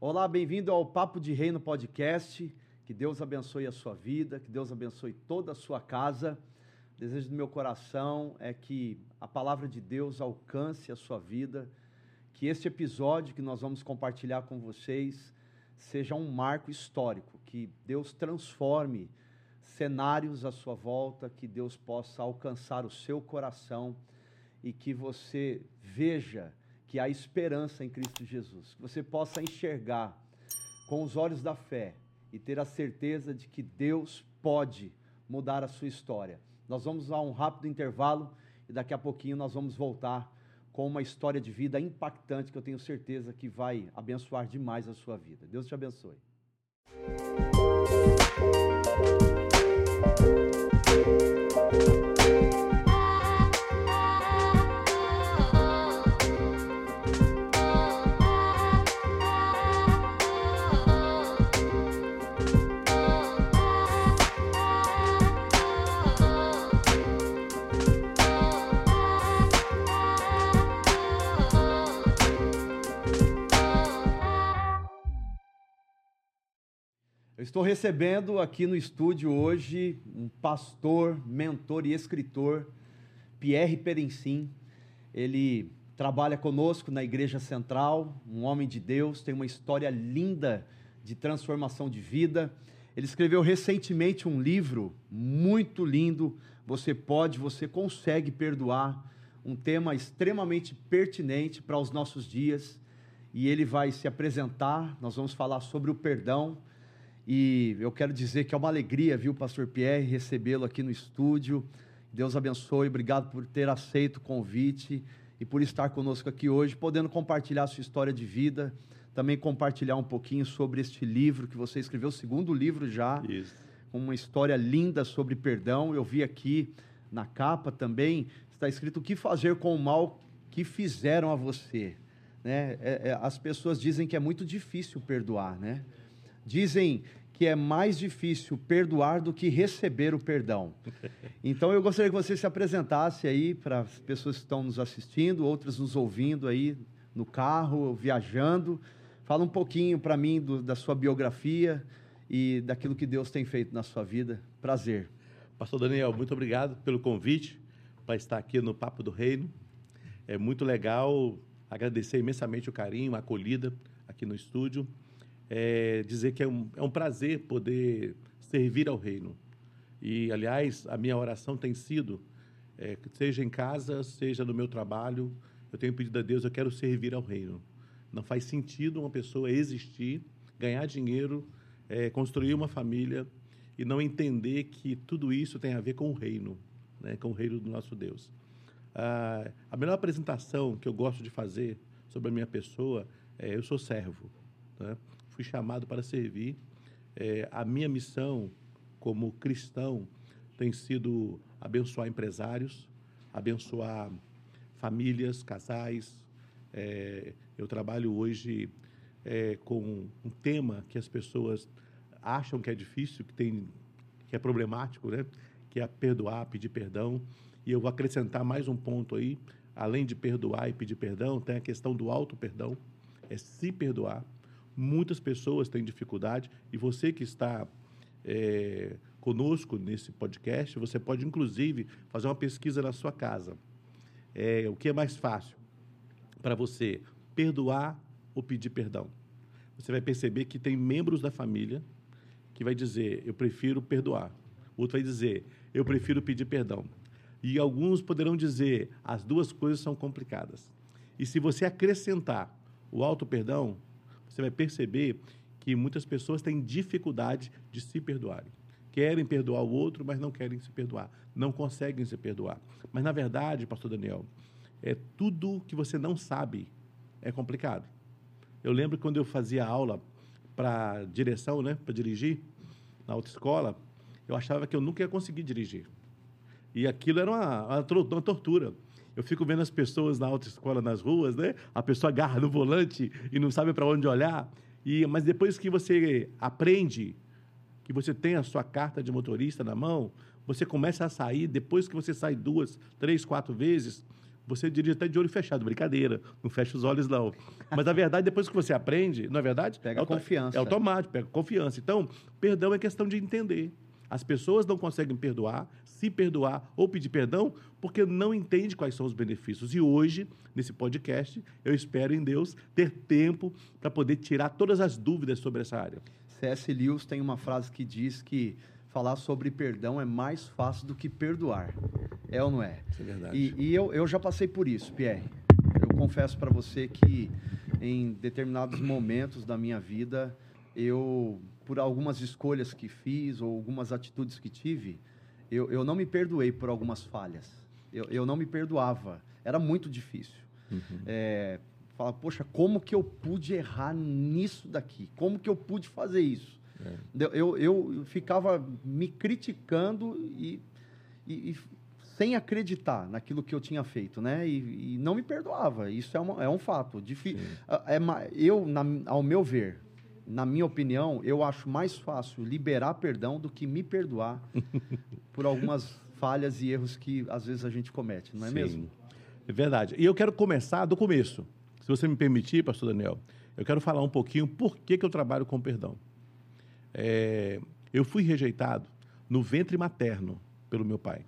Olá, bem-vindo ao Papo de Reino Podcast. Que Deus abençoe a sua vida, que Deus abençoe toda a sua casa. O desejo do meu coração é que a palavra de Deus alcance a sua vida, que este episódio que nós vamos compartilhar com vocês seja um marco histórico, que Deus transforme cenários à sua volta, que Deus possa alcançar o seu coração e que você veja que há esperança em Cristo Jesus, que você possa enxergar com os olhos da fé e ter a certeza de que Deus pode mudar a sua história. Nós vamos a um rápido intervalo e daqui a pouquinho nós vamos voltar com uma história de vida impactante que eu tenho certeza que vai abençoar demais a sua vida. Deus te abençoe. Estou recebendo aqui no estúdio hoje um pastor, mentor e escritor, Pierre Perencim. Ele trabalha conosco na Igreja Central, um homem de Deus, tem uma história linda de transformação de vida. Ele escreveu recentemente um livro muito lindo, Você Pode, Você Consegue Perdoar, um tema extremamente pertinente para os nossos dias. E ele vai se apresentar, nós vamos falar sobre o perdão e eu quero dizer que é uma alegria, viu, Pastor Pierre, recebê-lo aqui no estúdio. Deus abençoe, obrigado por ter aceito o convite e por estar conosco aqui hoje, podendo compartilhar a sua história de vida, também compartilhar um pouquinho sobre este livro que você escreveu, o segundo livro já, Isso. com uma história linda sobre perdão. Eu vi aqui na capa também, está escrito o que fazer com o mal que fizeram a você. Né? É, é, as pessoas dizem que é muito difícil perdoar, né? Dizem que é mais difícil perdoar do que receber o perdão. Então eu gostaria que você se apresentasse aí para as pessoas que estão nos assistindo, outras nos ouvindo aí no carro, viajando. Fala um pouquinho para mim do, da sua biografia e daquilo que Deus tem feito na sua vida. Prazer. Pastor Daniel, muito obrigado pelo convite para estar aqui no Papo do Reino. É muito legal agradecer imensamente o carinho, a acolhida aqui no estúdio é, dizer que é um, é um prazer poder servir ao reino. E, aliás, a minha oração tem sido, é, seja em casa, seja no meu trabalho, eu tenho pedido a Deus, eu quero servir ao reino. Não faz sentido uma pessoa existir, ganhar dinheiro, é, construir uma família e não entender que tudo isso tem a ver com o reino, né, com o reino do nosso Deus. Ah, a melhor apresentação que eu gosto de fazer sobre a minha pessoa é eu sou servo. Né? Fui chamado para servir. É, a minha missão como cristão tem sido abençoar empresários, abençoar famílias, casais. É, eu trabalho hoje é, com um tema que as pessoas acham que é difícil, que, tem, que é problemático, né? que é perdoar, pedir perdão. E eu vou acrescentar mais um ponto aí. Além de perdoar e pedir perdão, tem a questão do auto-perdão, é se perdoar. Muitas pessoas têm dificuldade e você que está é, conosco nesse podcast, você pode inclusive fazer uma pesquisa na sua casa. É, o que é mais fácil para você, perdoar ou pedir perdão? Você vai perceber que tem membros da família que vai dizer, eu prefiro perdoar. Outro vai dizer, eu prefiro pedir perdão. E alguns poderão dizer, as duas coisas são complicadas. E se você acrescentar o auto perdão, você vai perceber que muitas pessoas têm dificuldade de se perdoarem. Querem perdoar o outro, mas não querem se perdoar. Não conseguem se perdoar. Mas, na verdade, pastor Daniel, é tudo que você não sabe é complicado. Eu lembro quando eu fazia aula para direção, né, para dirigir na autoescola, eu achava que eu nunca ia conseguir dirigir. E aquilo era uma, uma, uma tortura. Eu fico vendo as pessoas na autoescola, nas ruas, né? A pessoa agarra no volante e não sabe para onde olhar. E, mas depois que você aprende, que você tem a sua carta de motorista na mão, você começa a sair, depois que você sai duas, três, quatro vezes, você dirige até de olho fechado. Brincadeira, não fecha os olhos, não. Mas a verdade, depois que você aprende, não é verdade? Pega é confiança. É automático, pega confiança. Então, perdão é questão de entender. As pessoas não conseguem perdoar, se perdoar ou pedir perdão, porque não entende quais são os benefícios. E hoje, nesse podcast, eu espero em Deus ter tempo para poder tirar todas as dúvidas sobre essa área. C.S. Lewis tem uma frase que diz que falar sobre perdão é mais fácil do que perdoar. É ou não é? Isso é verdade. E, e eu, eu já passei por isso, Pierre. Eu confesso para você que em determinados momentos da minha vida, eu, por algumas escolhas que fiz ou algumas atitudes que tive, eu, eu não me perdoei por algumas falhas. Eu, eu não me perdoava. Era muito difícil. Uhum. É, fala, poxa, como que eu pude errar nisso daqui? Como que eu pude fazer isso? É. Eu, eu, eu, ficava me criticando e, e, e, sem acreditar naquilo que eu tinha feito, né? E, e não me perdoava. Isso é, uma, é um fato. Difi é, é eu, na, ao meu ver, na minha opinião, eu acho mais fácil liberar perdão do que me perdoar por algumas falhas e erros que às vezes a gente comete, não é Sim. mesmo? É verdade. E eu quero começar do começo. Se você me permitir, pastor Daniel, eu quero falar um pouquinho por que, que eu trabalho com perdão. É, eu fui rejeitado no ventre materno pelo meu pai.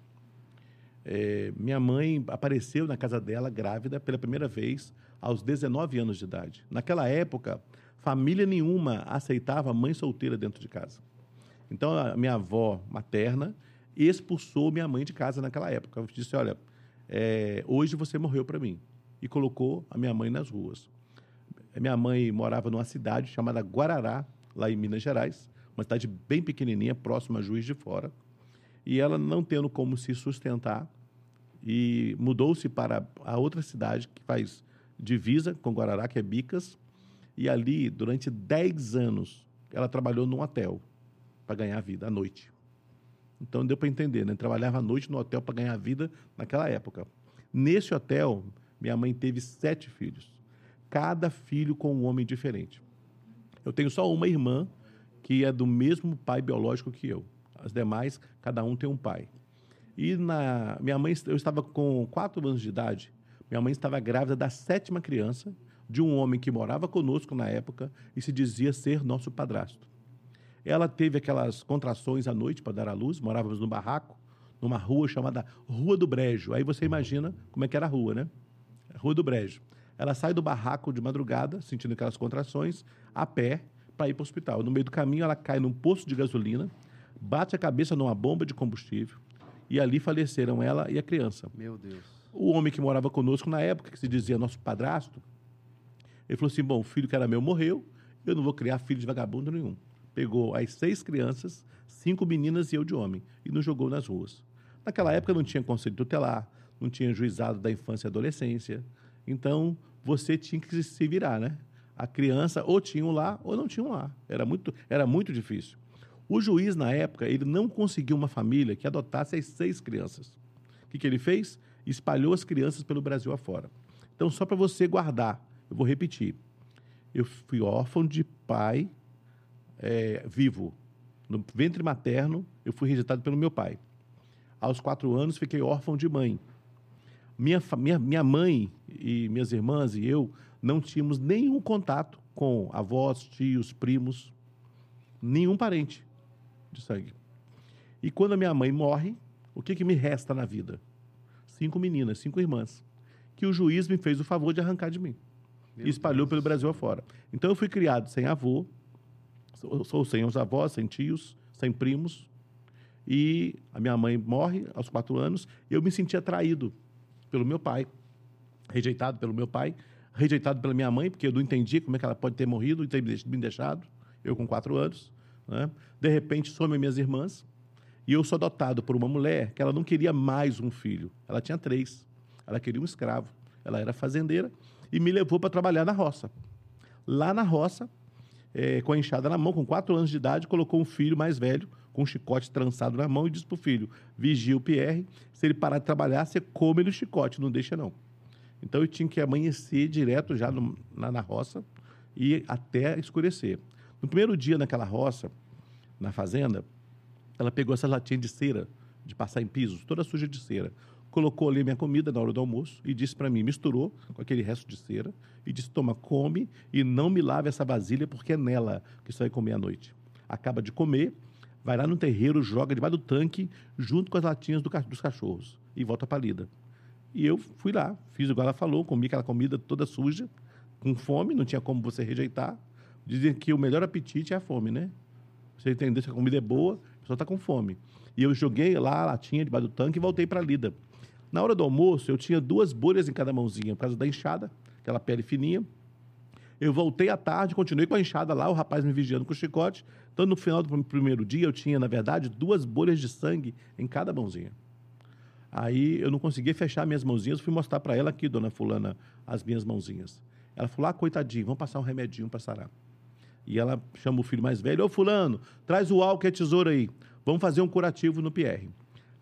É, minha mãe apareceu na casa dela grávida pela primeira vez aos 19 anos de idade. Naquela época, família nenhuma aceitava mãe solteira dentro de casa. Então, a minha avó materna expulsou minha mãe de casa naquela época. Eu disse: Olha, é, hoje você morreu para mim. E colocou a minha mãe nas ruas. Minha mãe morava numa cidade chamada Guarará, lá em Minas Gerais, uma cidade bem pequenininha, próxima a Juiz de Fora. E ela, não tendo como se sustentar, e mudou-se para a outra cidade que faz divisa com Guarará, que é Bicas, e ali, durante 10 anos, ela trabalhou num hotel para ganhar vida à noite. Então deu para entender, né? Trabalhava à noite no hotel para ganhar vida naquela época. Nesse hotel, minha mãe teve sete filhos, cada filho com um homem diferente. Eu tenho só uma irmã que é do mesmo pai biológico que eu. As demais, cada um tem um pai. E na minha mãe, eu estava com quatro anos de idade. Minha mãe estava grávida da sétima criança de um homem que morava conosco na época e se dizia ser nosso padrasto. Ela teve aquelas contrações à noite para dar à luz, morávamos no barraco, numa rua chamada Rua do Brejo. Aí você imagina como é que era a rua, né? Rua do Brejo. Ela sai do barraco de madrugada, sentindo aquelas contrações, a pé, para ir para o hospital. No meio do caminho, ela cai num poço de gasolina, bate a cabeça numa bomba de combustível e ali faleceram ela e a criança. Meu Deus. O homem que morava conosco na época, que se dizia nosso padrasto, ele falou assim: bom, o filho que era meu morreu, eu não vou criar filho de vagabundo nenhum. Pegou as seis crianças, cinco meninas e eu de homem, e nos jogou nas ruas. Naquela época não tinha conselho tutelar, não tinha juizado da infância e adolescência. Então, você tinha que se virar, né? A criança ou tinham lá ou não tinham lá. Era muito, era muito difícil. O juiz, na época, ele não conseguiu uma família que adotasse as seis crianças. O que, que ele fez? Espalhou as crianças pelo Brasil afora. Então, só para você guardar eu vou repetir. Eu fui órfão de pai é, vivo. No ventre materno, eu fui rejeitado pelo meu pai. Aos quatro anos, fiquei órfão de mãe. Minha, minha, minha mãe e minhas irmãs e eu não tínhamos nenhum contato com avós, tios, primos, nenhum parente de sangue. E quando a minha mãe morre, o que, que me resta na vida? Cinco meninas, cinco irmãs, que o juiz me fez o favor de arrancar de mim e espalhou Deus. pelo Brasil afora. Então eu fui criado sem avô, sou, sem os avós, sem tios, sem primos. E a minha mãe morre aos quatro anos. Eu me senti atraído pelo meu pai, rejeitado pelo meu pai, rejeitado pela minha mãe, porque eu não entendi como é que ela pode ter morrido e ter me deixado, eu com quatro anos. Né? De repente, somem minhas irmãs. E eu sou adotado por uma mulher que ela não queria mais um filho. Ela tinha três. Ela queria um escravo. Ela era fazendeira e me levou para trabalhar na roça. Lá na roça, é, com a enxada na mão, com quatro anos de idade, colocou um filho mais velho, com um chicote trançado na mão, e disse para o filho: vigia o Pierre, se ele parar de trabalhar, você come ele o chicote, não deixa não. Então eu tinha que amanhecer direto já no, na, na roça e até escurecer. No primeiro dia naquela roça, na fazenda, ela pegou essas latinhas de cera, de passar em pisos, toda suja de cera, colocou ali minha comida na hora do almoço e disse para mim, misturou com aquele resto de cera e disse: toma, come e não me lave essa vasilha porque é nela que você vai comer à noite. Acaba de comer, vai lá no terreiro, joga debaixo do tanque junto com as latinhas do, dos cachorros e volta para a lida. E eu fui lá, fiz igual ela falou, comi aquela comida toda suja, com fome, não tinha como você rejeitar. Dizem que o melhor apetite é a fome, né? Você entender se a comida é boa, a pessoa está com fome. E eu joguei lá a latinha debaixo do tanque e voltei para a lida. Na hora do almoço, eu tinha duas bolhas em cada mãozinha, por causa da enxada, aquela pele fininha. Eu voltei à tarde, continuei com a enxada lá, o rapaz me vigiando com o chicote. Então, no final do primeiro dia, eu tinha, na verdade, duas bolhas de sangue em cada mãozinha. Aí eu não conseguia fechar minhas mãozinhas, fui mostrar para ela aqui, dona Fulana, as minhas mãozinhas. Ela falou: ah, coitadinho, vamos passar um remedinho para sarar. E ela chama o filho mais velho: Ô, Fulano, traz o álcool e a tesoura aí. Vamos fazer um curativo no PR.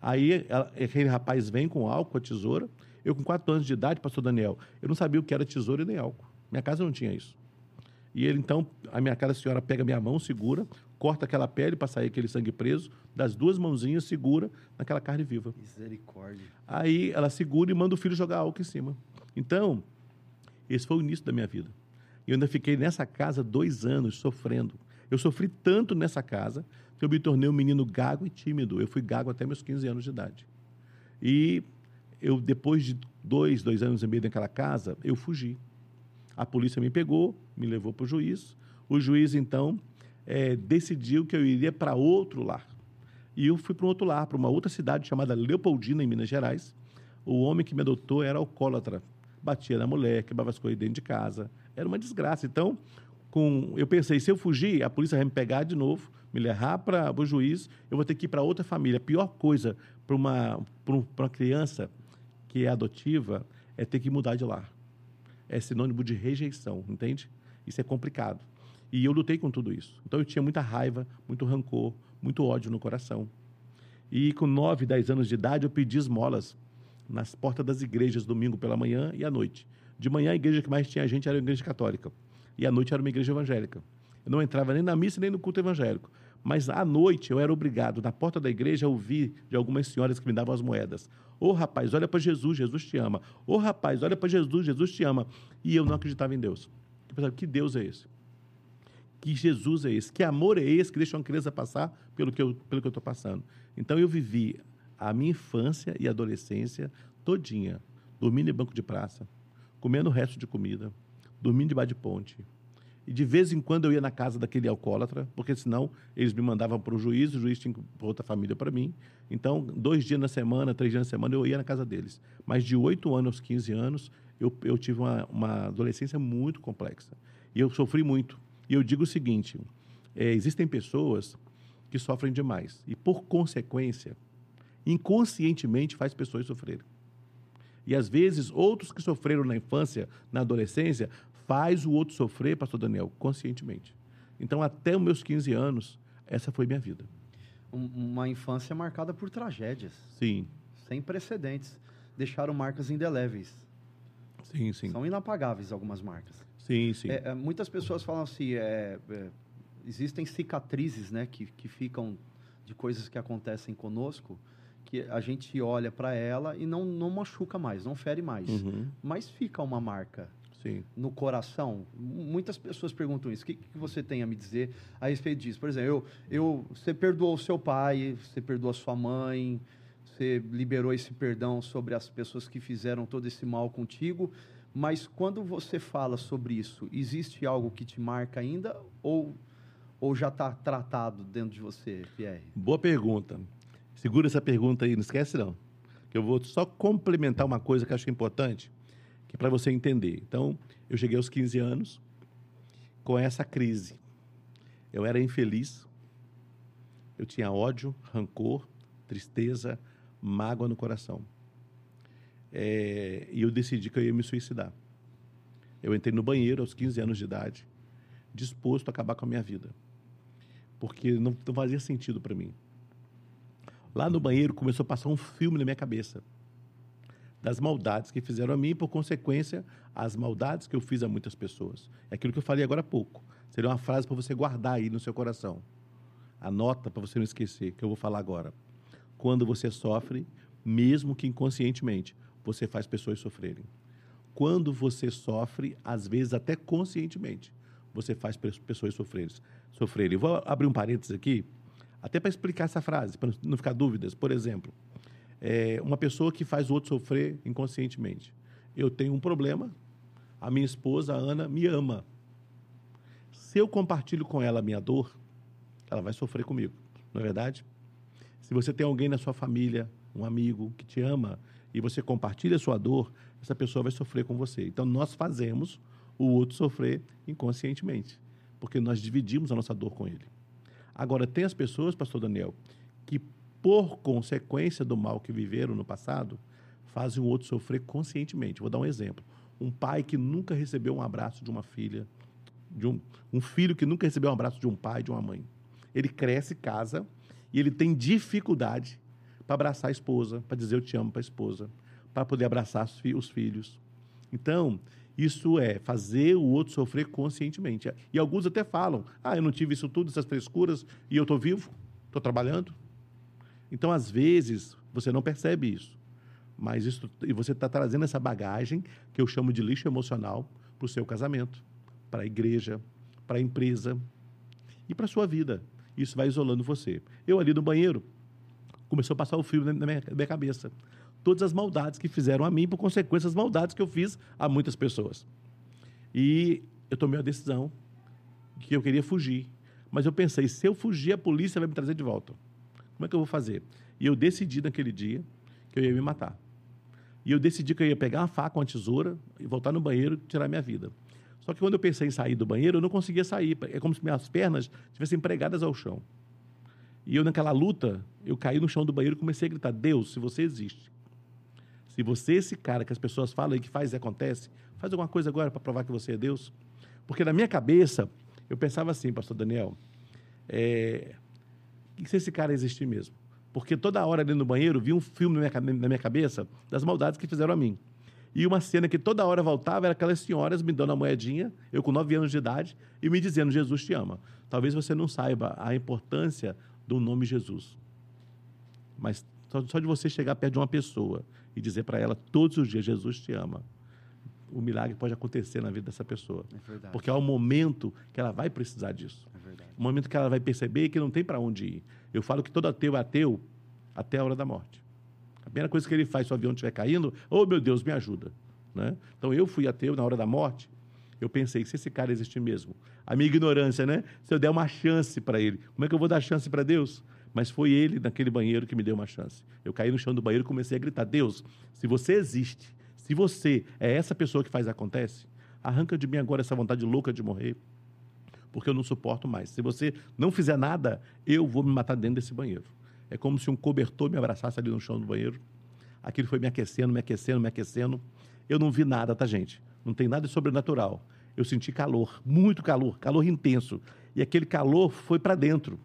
Aí ela, aquele rapaz vem com álcool, a tesoura. Eu, com quatro anos de idade, pastor Daniel, eu não sabia o que era tesoura e nem álcool. Minha casa não tinha isso. E ele, então, a minha cara senhora pega minha mão, segura, corta aquela pele para sair aquele sangue preso, das duas mãozinhas, segura naquela carne viva. Misericórdia. Aí ela segura e manda o filho jogar álcool em cima. Então, esse foi o início da minha vida. Eu ainda fiquei nessa casa dois anos sofrendo. Eu sofri tanto nessa casa eu me tornei um menino gago e tímido. Eu fui gago até meus 15 anos de idade. E eu, depois de dois, dois anos e meio naquela casa, eu fugi. A polícia me pegou, me levou para o juiz. O juiz, então, é, decidiu que eu iria para outro lar. E eu fui para um outro lar, para uma outra cidade chamada Leopoldina, em Minas Gerais. O homem que me adotou era alcoólatra. Batia na mulher, quebrava as coisas dentro de casa. Era uma desgraça. Então, com, eu pensei, se eu fugir, a polícia vai me pegar de novo, me levar para o juiz, eu vou ter que ir para outra família. A pior coisa para uma, uma criança que é adotiva é ter que mudar de lar. É sinônimo de rejeição, entende? Isso é complicado. E eu lutei com tudo isso. Então eu tinha muita raiva, muito rancor, muito ódio no coração. E com 9, 10 anos de idade eu pedi esmolas nas portas das igrejas, domingo pela manhã e à noite. De manhã a igreja que mais tinha gente era a igreja católica e à noite era uma igreja evangélica. Eu não entrava nem na missa nem no culto evangélico. Mas à noite eu era obrigado, na porta da igreja, a ouvir de algumas senhoras que me davam as moedas. Ô oh, rapaz, olha para Jesus, Jesus te ama. Ô oh, rapaz, olha para Jesus, Jesus te ama. E eu não acreditava em Deus. Eu pensava, que Deus é esse? Que Jesus é esse? Que amor é esse que deixa uma criança passar pelo que eu estou passando? Então eu vivi a minha infância e adolescência todinha, dormindo em banco de praça, comendo o resto de comida, dormindo debaixo de ponte. E de vez em quando eu ia na casa daquele alcoólatra, porque senão eles me mandavam para o juiz, o juiz tinha outra família para mim. Então, dois dias na semana, três dias na semana, eu ia na casa deles. Mas de oito anos aos 15 anos, eu, eu tive uma, uma adolescência muito complexa. E eu sofri muito. E eu digo o seguinte: é, existem pessoas que sofrem demais. E, por consequência, inconscientemente faz pessoas sofrerem. E às vezes outros que sofreram na infância, na adolescência, faz o outro sofrer, pastor Daniel, conscientemente. Então, até os meus 15 anos, essa foi minha vida. Uma infância marcada por tragédias. Sim. Sem precedentes. Deixaram marcas indeléveis. Sim, sim. São inapagáveis algumas marcas. Sim, sim. É, é muitas pessoas falam assim, é, é, existem cicatrizes, né, que, que ficam de coisas que acontecem conosco, que a gente olha para ela e não, não machuca mais, não fere mais. Uhum. Mas fica uma marca Sim. no coração. Muitas pessoas perguntam isso. O que, que você tem a me dizer a respeito disso? Por exemplo, eu, eu, você perdoou o seu pai, você perdoou a sua mãe, você liberou esse perdão sobre as pessoas que fizeram todo esse mal contigo. Mas quando você fala sobre isso, existe algo que te marca ainda ou, ou já está tratado dentro de você, Pierre? Boa pergunta. Segura essa pergunta aí, não esquece não. Que eu vou só complementar uma coisa que eu acho importante que é para você entender. Então, eu cheguei aos 15 anos com essa crise. Eu era infeliz, eu tinha ódio, rancor, tristeza, mágoa no coração. É, e eu decidi que eu ia me suicidar. Eu entrei no banheiro aos 15 anos de idade, disposto a acabar com a minha vida. Porque não, não fazia sentido para mim. Lá no banheiro começou a passar um filme na minha cabeça das maldades que fizeram a mim e, por consequência, as maldades que eu fiz a muitas pessoas. É aquilo que eu falei agora há pouco. Seria uma frase para você guardar aí no seu coração. Anota para você não esquecer, que eu vou falar agora. Quando você sofre, mesmo que inconscientemente, você faz pessoas sofrerem. Quando você sofre, às vezes até conscientemente, você faz pessoas sofrerem. sofrerem. Vou abrir um parênteses aqui, até para explicar essa frase, para não ficar dúvidas. Por exemplo, é uma pessoa que faz o outro sofrer inconscientemente. Eu tenho um problema, a minha esposa, a Ana, me ama. Se eu compartilho com ela a minha dor, ela vai sofrer comigo, não é verdade? Se você tem alguém na sua família, um amigo que te ama, e você compartilha a sua dor, essa pessoa vai sofrer com você. Então, nós fazemos o outro sofrer inconscientemente, porque nós dividimos a nossa dor com ele. Agora, tem as pessoas, pastor Daniel, que por consequência do mal que viveram no passado, fazem o outro sofrer conscientemente. Vou dar um exemplo. Um pai que nunca recebeu um abraço de uma filha, de um, um filho que nunca recebeu um abraço de um pai, de uma mãe. Ele cresce, casa, e ele tem dificuldade para abraçar a esposa, para dizer eu te amo para a esposa, para poder abraçar os, fi os filhos. Então, isso é fazer o outro sofrer conscientemente. E alguns até falam: ah, eu não tive isso tudo, essas frescuras, e eu estou vivo, estou trabalhando. Então, às vezes, você não percebe isso. Mas isso, e você está trazendo essa bagagem, que eu chamo de lixo emocional, para o seu casamento, para a igreja, para a empresa e para a sua vida. Isso vai isolando você. Eu ali no banheiro, começou a passar o fio na minha, na minha cabeça. Todas as maldades que fizeram a mim, por consequência das maldades que eu fiz a muitas pessoas. E eu tomei a decisão que eu queria fugir. Mas eu pensei, se eu fugir, a polícia vai me trazer de volta. Como é que eu vou fazer? E eu decidi naquele dia que eu ia me matar. E eu decidi que eu ia pegar uma faca, uma tesoura e voltar no banheiro e tirar minha vida. Só que quando eu pensei em sair do banheiro, eu não conseguia sair. É como se minhas pernas estivessem pregadas ao chão. E eu, naquela luta, eu caí no chão do banheiro e comecei a gritar: Deus, se você existe, se você, esse cara que as pessoas falam e que faz e acontece, faz alguma coisa agora para provar que você é Deus. Porque na minha cabeça, eu pensava assim, pastor Daniel, é, se esse cara existir mesmo? Porque toda hora ali no banheiro vi um filme na minha, na minha cabeça das maldades que fizeram a mim. E uma cena que toda hora voltava era aquelas senhoras me dando a moedinha, eu com nove anos de idade, e me dizendo: Jesus te ama. Talvez você não saiba a importância do nome Jesus. Mas só de você chegar perto de uma pessoa e dizer para ela todos os dias: Jesus te ama, o milagre pode acontecer na vida dessa pessoa. É Porque há um momento que ela vai precisar disso. É um momento que ela vai perceber que não tem para onde ir. Eu falo que todo ateu é ateu até a hora da morte. A primeira coisa que ele faz se o avião estiver caindo, oh meu Deus, me ajuda. Né? Então eu fui ateu na hora da morte. Eu pensei que se esse cara existe mesmo, a minha ignorância, né? Se eu der uma chance para ele, como é que eu vou dar chance para Deus? Mas foi ele naquele banheiro que me deu uma chance. Eu caí no chão do banheiro e comecei a gritar: Deus, se você existe, se você é essa pessoa que faz acontece, arranca de mim agora essa vontade louca de morrer, porque eu não suporto mais. Se você não fizer nada, eu vou me matar dentro desse banheiro. É como se um cobertor me abraçasse ali no chão do banheiro. Aquilo foi me aquecendo, me aquecendo, me aquecendo. Eu não vi nada, tá, gente? Não tem nada de sobrenatural. Eu senti calor, muito calor, calor intenso. E aquele calor foi para dentro.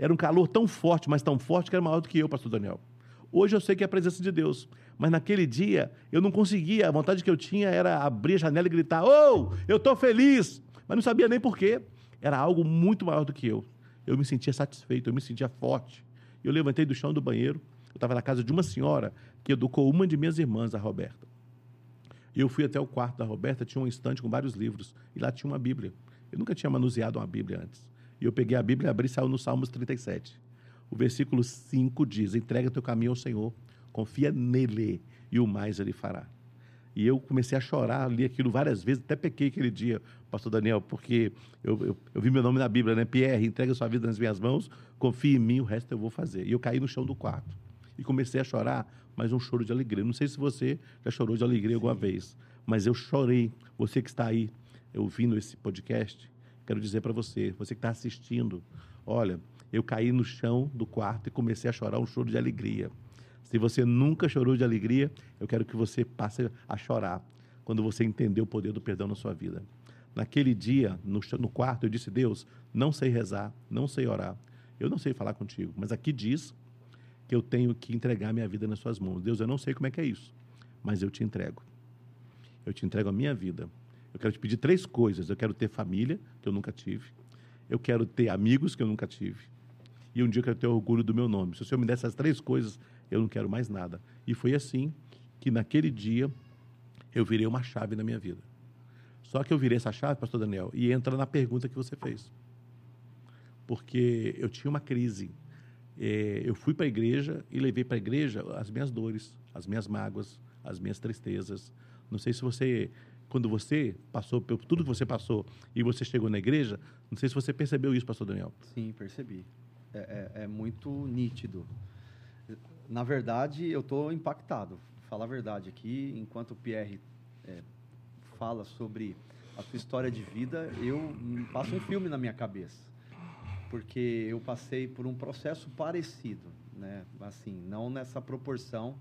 Era um calor tão forte, mas tão forte que era maior do que eu, pastor Daniel. Hoje eu sei que é a presença de Deus. Mas naquele dia eu não conseguia. A vontade que eu tinha era abrir a janela e gritar: Oh, eu estou feliz! Mas não sabia nem porquê. Era algo muito maior do que eu. Eu me sentia satisfeito, eu me sentia forte. Eu levantei do chão do banheiro. Eu estava na casa de uma senhora que educou uma de minhas irmãs, a Roberta. Eu fui até o quarto da Roberta, tinha um estante com vários livros. E lá tinha uma Bíblia. Eu nunca tinha manuseado uma Bíblia antes. E eu peguei a Bíblia abri e saiu no Salmos 37. O versículo 5 diz: Entrega teu caminho ao Senhor, confia nele e o mais ele fará. E eu comecei a chorar, li aquilo várias vezes, até pequei aquele dia, pastor Daniel, porque eu, eu, eu, vi meu nome na Bíblia, né? Pierre, entrega sua vida nas minhas mãos, confie em mim, o resto eu vou fazer. E eu caí no chão do quarto. E comecei a chorar, mas um choro de alegria. Não sei se você já chorou de alegria Sim. alguma vez, mas eu chorei. Você que está aí ouvindo esse podcast, quero dizer para você, você que está assistindo, olha, eu caí no chão do quarto e comecei a chorar um choro de alegria. Se você nunca chorou de alegria, eu quero que você passe a chorar quando você entender o poder do perdão na sua vida. Naquele dia, no, no quarto, eu disse: Deus, não sei rezar, não sei orar, eu não sei falar contigo, mas aqui diz que eu tenho que entregar minha vida nas suas mãos. Deus, eu não sei como é que é isso, mas eu te entrego. Eu te entrego a minha vida. Eu quero te pedir três coisas. Eu quero ter família, que eu nunca tive. Eu quero ter amigos que eu nunca tive e um dia eu quero ter orgulho do meu nome. Se o Senhor me der essas três coisas, eu não quero mais nada. E foi assim que naquele dia eu virei uma chave na minha vida. Só que eu virei essa chave, pastor Daniel, e entra na pergunta que você fez. Porque eu tinha uma crise. É, eu fui para a igreja e levei para a igreja as minhas dores, as minhas mágoas, as minhas tristezas. Não sei se você, quando você passou por tudo que você passou e você chegou na igreja, não sei se você percebeu isso, pastor Daniel. Sim, percebi. É, é, é muito nítido. Na verdade, eu estou impactado. Falar a verdade aqui, enquanto o Pierre é, fala sobre a sua história de vida, eu passo um filme na minha cabeça. Porque eu passei por um processo parecido, né? Assim, não nessa proporção,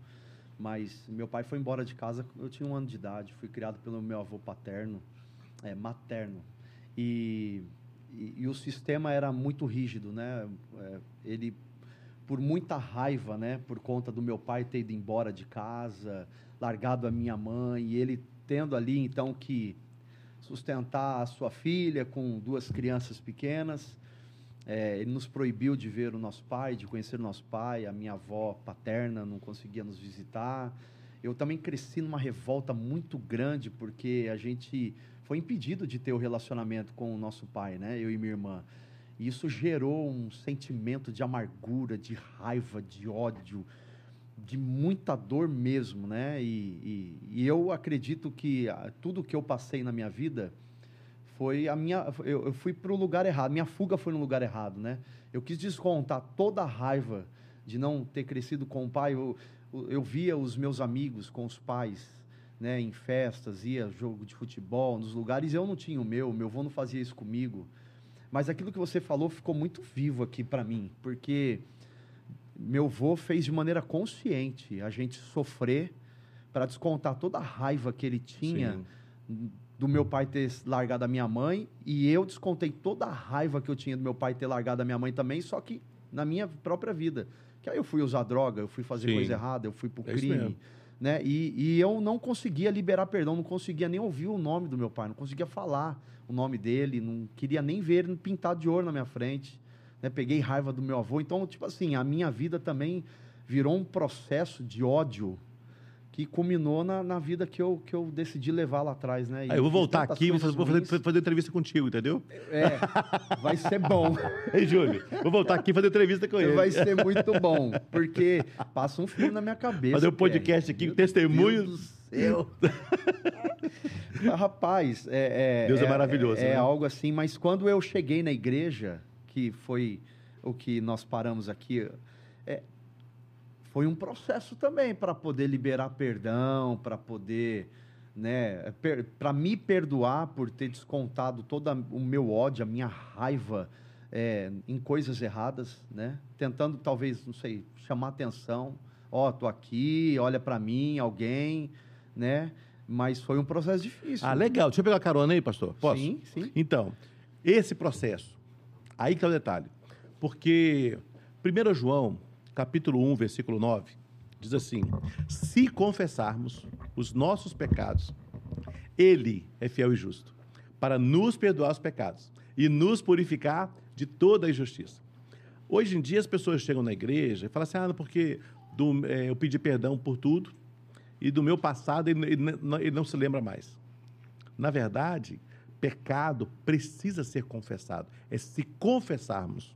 mas meu pai foi embora de casa, eu tinha um ano de idade, fui criado pelo meu avô paterno, é, materno. E, e, e, o sistema era muito rígido, né? É, ele, por muita raiva, né? Por conta do meu pai ter ido embora de casa, largado a minha mãe, e ele tendo ali então que sustentar a sua filha com duas crianças pequenas. É, ele nos proibiu de ver o nosso pai, de conhecer o nosso pai. A minha avó paterna não conseguia nos visitar. Eu também cresci numa revolta muito grande porque a gente foi impedido de ter o relacionamento com o nosso pai, né? Eu e minha irmã. E isso gerou um sentimento de amargura, de raiva, de ódio, de muita dor mesmo, né? E, e, e eu acredito que tudo que eu passei na minha vida foi a minha. Eu, eu fui para o lugar errado, minha fuga foi no lugar errado, né? Eu quis descontar toda a raiva de não ter crescido com o pai. Eu, eu via os meus amigos com os pais, né, em festas, ia jogo de futebol, nos lugares, eu não tinha o meu, meu avô não fazia isso comigo. Mas aquilo que você falou ficou muito vivo aqui para mim, porque meu avô fez de maneira consciente a gente sofrer para descontar toda a raiva que ele tinha Sim. do meu pai ter largado a minha mãe e eu descontei toda a raiva que eu tinha do meu pai ter largado a minha mãe também, só que na minha própria vida. Que aí eu fui usar droga, eu fui fazer Sim. coisa errada, eu fui pro é crime. Né? E, e eu não conseguia liberar perdão, não conseguia nem ouvir o nome do meu pai, não conseguia falar o nome dele, não queria nem ver ele pintado de ouro na minha frente né? peguei raiva do meu avô. Então, tipo assim, a minha vida também virou um processo de ódio que culminou na, na vida que eu, que eu decidi levar lá atrás, né? Ah, eu vou voltar aqui, vou fazer, vou fazer, fazer, entrevista contigo, entendeu? É, vai ser bom. Ei, Júlio, vou voltar aqui e fazer entrevista com ele. Vai ser muito bom, porque passa um filme na minha cabeça. Fazer um podcast aqui com testemunhos. Eu. Rapaz, é, é, Deus é, é maravilhoso. É, né? algo assim, mas quando eu cheguei na igreja, que foi o que nós paramos aqui, é, foi um processo também para poder liberar perdão, para poder, né, para me perdoar por ter descontado todo o meu ódio, a minha raiva é, em coisas erradas, né, tentando talvez, não sei, chamar atenção, ó, oh, tô aqui, olha para mim, alguém, né, mas foi um processo difícil. Ah, legal. Deixa eu pegar a carona aí, pastor. Posso? Sim, sim. Então, esse processo Aí que é o detalhe. Porque 1 João, capítulo 1, versículo 9, diz assim: Se confessarmos os nossos pecados, Ele é fiel e justo para nos perdoar os pecados e nos purificar de toda a injustiça. Hoje em dia as pessoas chegam na igreja e falam assim: ah, porque do, é, eu pedi perdão por tudo e do meu passado ele, ele, ele não se lembra mais. Na verdade, pecado precisa ser confessado. É se confessarmos.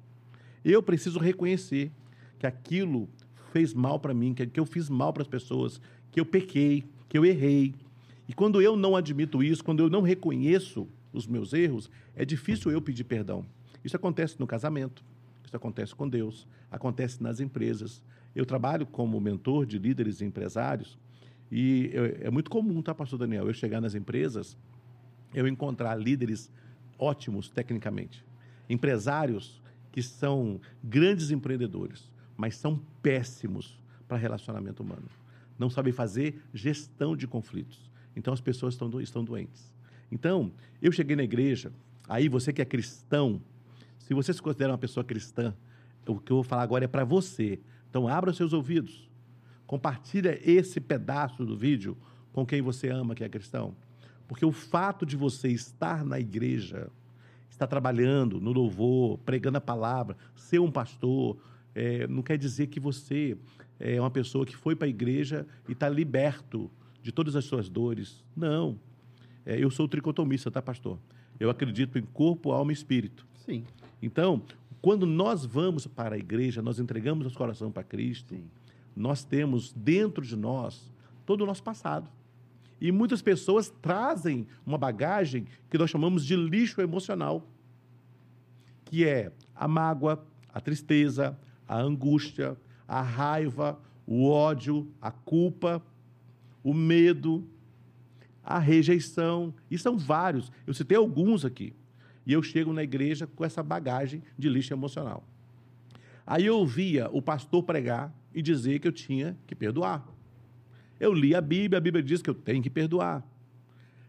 Eu preciso reconhecer que aquilo fez mal para mim, que eu fiz mal para as pessoas, que eu pequei, que eu errei. E quando eu não admito isso, quando eu não reconheço os meus erros, é difícil eu pedir perdão. Isso acontece no casamento, isso acontece com Deus, acontece nas empresas. Eu trabalho como mentor de líderes e empresários e é muito comum, tá, pastor Daniel, eu chegar nas empresas eu encontrar líderes ótimos tecnicamente, empresários que são grandes empreendedores, mas são péssimos para relacionamento humano. Não sabem fazer gestão de conflitos. Então as pessoas estão, estão doentes. Então, eu cheguei na igreja, aí você que é cristão, se você se considera uma pessoa cristã, o que eu vou falar agora é para você. Então, abra seus ouvidos. Compartilha esse pedaço do vídeo com quem você ama que é cristão. Porque o fato de você estar na igreja, estar trabalhando no louvor, pregando a palavra, ser um pastor, é, não quer dizer que você é uma pessoa que foi para a igreja e está liberto de todas as suas dores. Não. É, eu sou tricotomista, tá, pastor? Eu acredito em corpo, alma e espírito. Sim. Então, quando nós vamos para a igreja, nós entregamos nosso coração para Cristo, Sim. nós temos dentro de nós todo o nosso passado. E muitas pessoas trazem uma bagagem que nós chamamos de lixo emocional, que é a mágoa, a tristeza, a angústia, a raiva, o ódio, a culpa, o medo, a rejeição. E são vários. Eu citei alguns aqui. E eu chego na igreja com essa bagagem de lixo emocional. Aí eu ouvia o pastor pregar e dizer que eu tinha que perdoar. Eu li a Bíblia, a Bíblia diz que eu tenho que perdoar.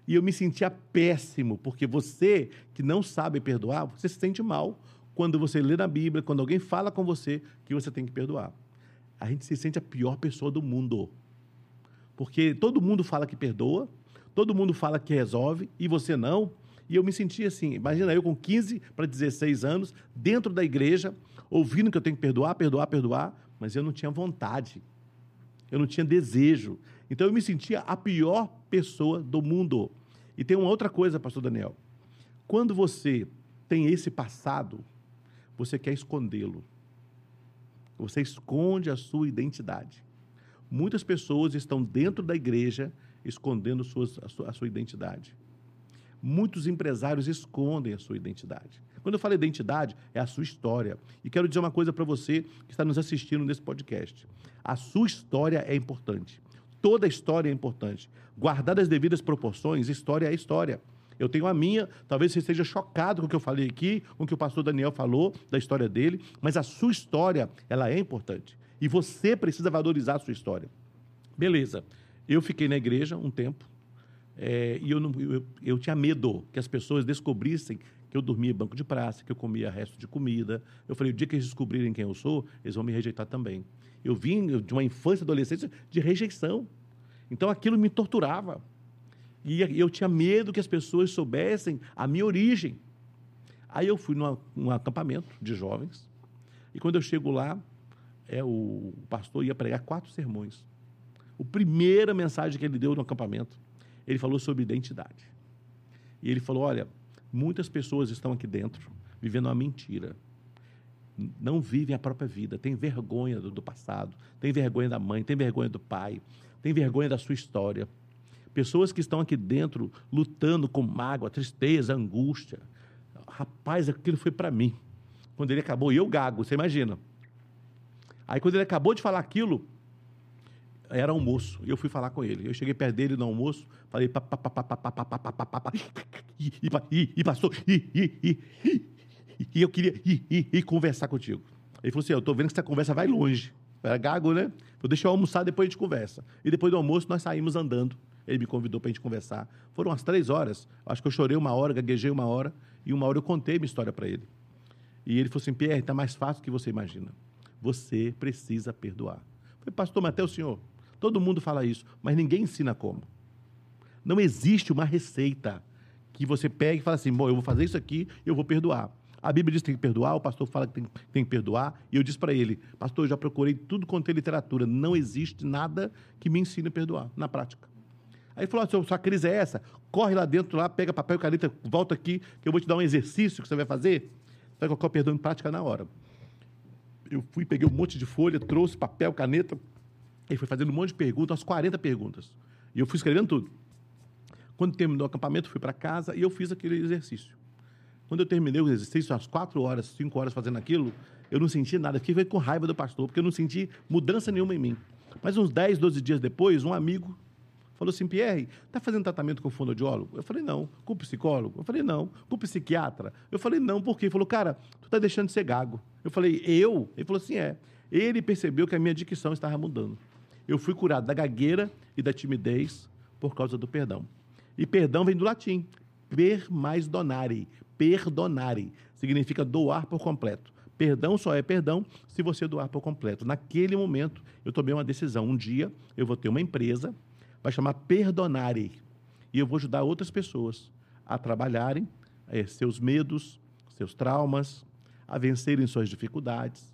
E eu me sentia péssimo, porque você que não sabe perdoar, você se sente mal quando você lê na Bíblia, quando alguém fala com você que você tem que perdoar. A gente se sente a pior pessoa do mundo. Porque todo mundo fala que perdoa, todo mundo fala que resolve e você não. E eu me sentia assim, imagina eu com 15 para 16 anos, dentro da igreja, ouvindo que eu tenho que perdoar, perdoar, perdoar, mas eu não tinha vontade. Eu não tinha desejo. Então eu me sentia a pior pessoa do mundo. E tem uma outra coisa, pastor Daniel. Quando você tem esse passado, você quer escondê-lo. Você esconde a sua identidade. Muitas pessoas estão dentro da igreja escondendo suas, a, sua, a sua identidade. Muitos empresários escondem a sua identidade. Quando eu falo identidade, é a sua história. E quero dizer uma coisa para você que está nos assistindo nesse podcast. A sua história é importante. Toda história é importante. Guardar as devidas proporções, história é história. Eu tenho a minha, talvez você esteja chocado com o que eu falei aqui, com o que o pastor Daniel falou da história dele, mas a sua história, ela é importante. E você precisa valorizar a sua história. Beleza. Eu fiquei na igreja um tempo, é, e eu, não, eu, eu tinha medo que as pessoas descobrissem que eu dormia em banco de praça, que eu comia resto de comida. Eu falei, o dia que eles descobrirem quem eu sou, eles vão me rejeitar também. Eu vim de uma infância, adolescência de rejeição. Então aquilo me torturava. E eu tinha medo que as pessoas soubessem a minha origem. Aí eu fui num acampamento de jovens, e quando eu chego lá, é, o pastor ia pregar quatro sermões. A primeira mensagem que ele deu no acampamento ele falou sobre identidade. E ele falou: olha, muitas pessoas estão aqui dentro vivendo uma mentira. Não vivem a própria vida, tem vergonha do, do passado, tem vergonha da mãe, tem vergonha do pai, tem vergonha da sua história. Pessoas que estão aqui dentro lutando com mágoa, tristeza, angústia. Rapaz, aquilo foi para mim. Quando ele acabou, e eu gago, você imagina. Aí quando ele acabou de falar aquilo, era almoço. E eu fui falar com ele. Eu cheguei perto dele no almoço, falei e, e, e passou, e, e, e, e eu queria ir conversar contigo. Ele falou assim: Eu tô vendo que essa conversa vai longe. Era gago, né? Vou deixar eu almoçar, depois a gente conversa. E depois do almoço, nós saímos andando. Ele me convidou para a gente conversar. Foram umas três horas. Acho que eu chorei uma hora, gaguejei uma hora. E uma hora eu contei minha história para ele. E ele falou assim: Pierre, está mais fácil do que você imagina. Você precisa perdoar. Eu falei, pastor, mas até o senhor. Todo mundo fala isso, mas ninguém ensina como. Não existe uma receita que você pegue e fala assim: bom, eu vou fazer isso aqui, eu vou perdoar. A Bíblia diz que tem que perdoar, o pastor fala que tem, tem que perdoar, e eu disse para ele: pastor, eu já procurei tudo quanto é literatura, não existe nada que me ensine a perdoar, na prática. Aí falou: ah, sua crise é essa, corre lá dentro, lá, pega papel e caneta, volta aqui, que eu vou te dar um exercício que você vai fazer. Vai colocar o perdão em prática na hora. Eu fui, peguei um monte de folha, trouxe papel, caneta, ele foi fazendo um monte de perguntas, umas 40 perguntas. E eu fui escrevendo tudo. Quando terminou o acampamento, fui para casa e eu fiz aquele exercício. Quando eu terminei o exercício, às quatro horas, cinco horas fazendo aquilo, eu não senti nada. Fiquei com raiva do pastor, porque eu não senti mudança nenhuma em mim. Mas uns 10, 12 dias depois, um amigo falou assim: Pierre, está fazendo tratamento com fonoaudiólogo? Eu falei: não. Com psicólogo? Eu falei: não. Com psiquiatra? Eu falei: não, por quê? Ele falou: cara, tu está deixando de ser gago. Eu falei: eu? Ele falou assim: é. Ele percebeu que a minha dicção estava mudando eu fui curado da gagueira e da timidez por causa do perdão. E perdão vem do latim, per mais donare, perdonare, significa doar por completo. Perdão só é perdão se você doar por completo. Naquele momento, eu tomei uma decisão. Um dia, eu vou ter uma empresa, vai chamar Perdonare, e eu vou ajudar outras pessoas a trabalharem é, seus medos, seus traumas, a vencerem suas dificuldades,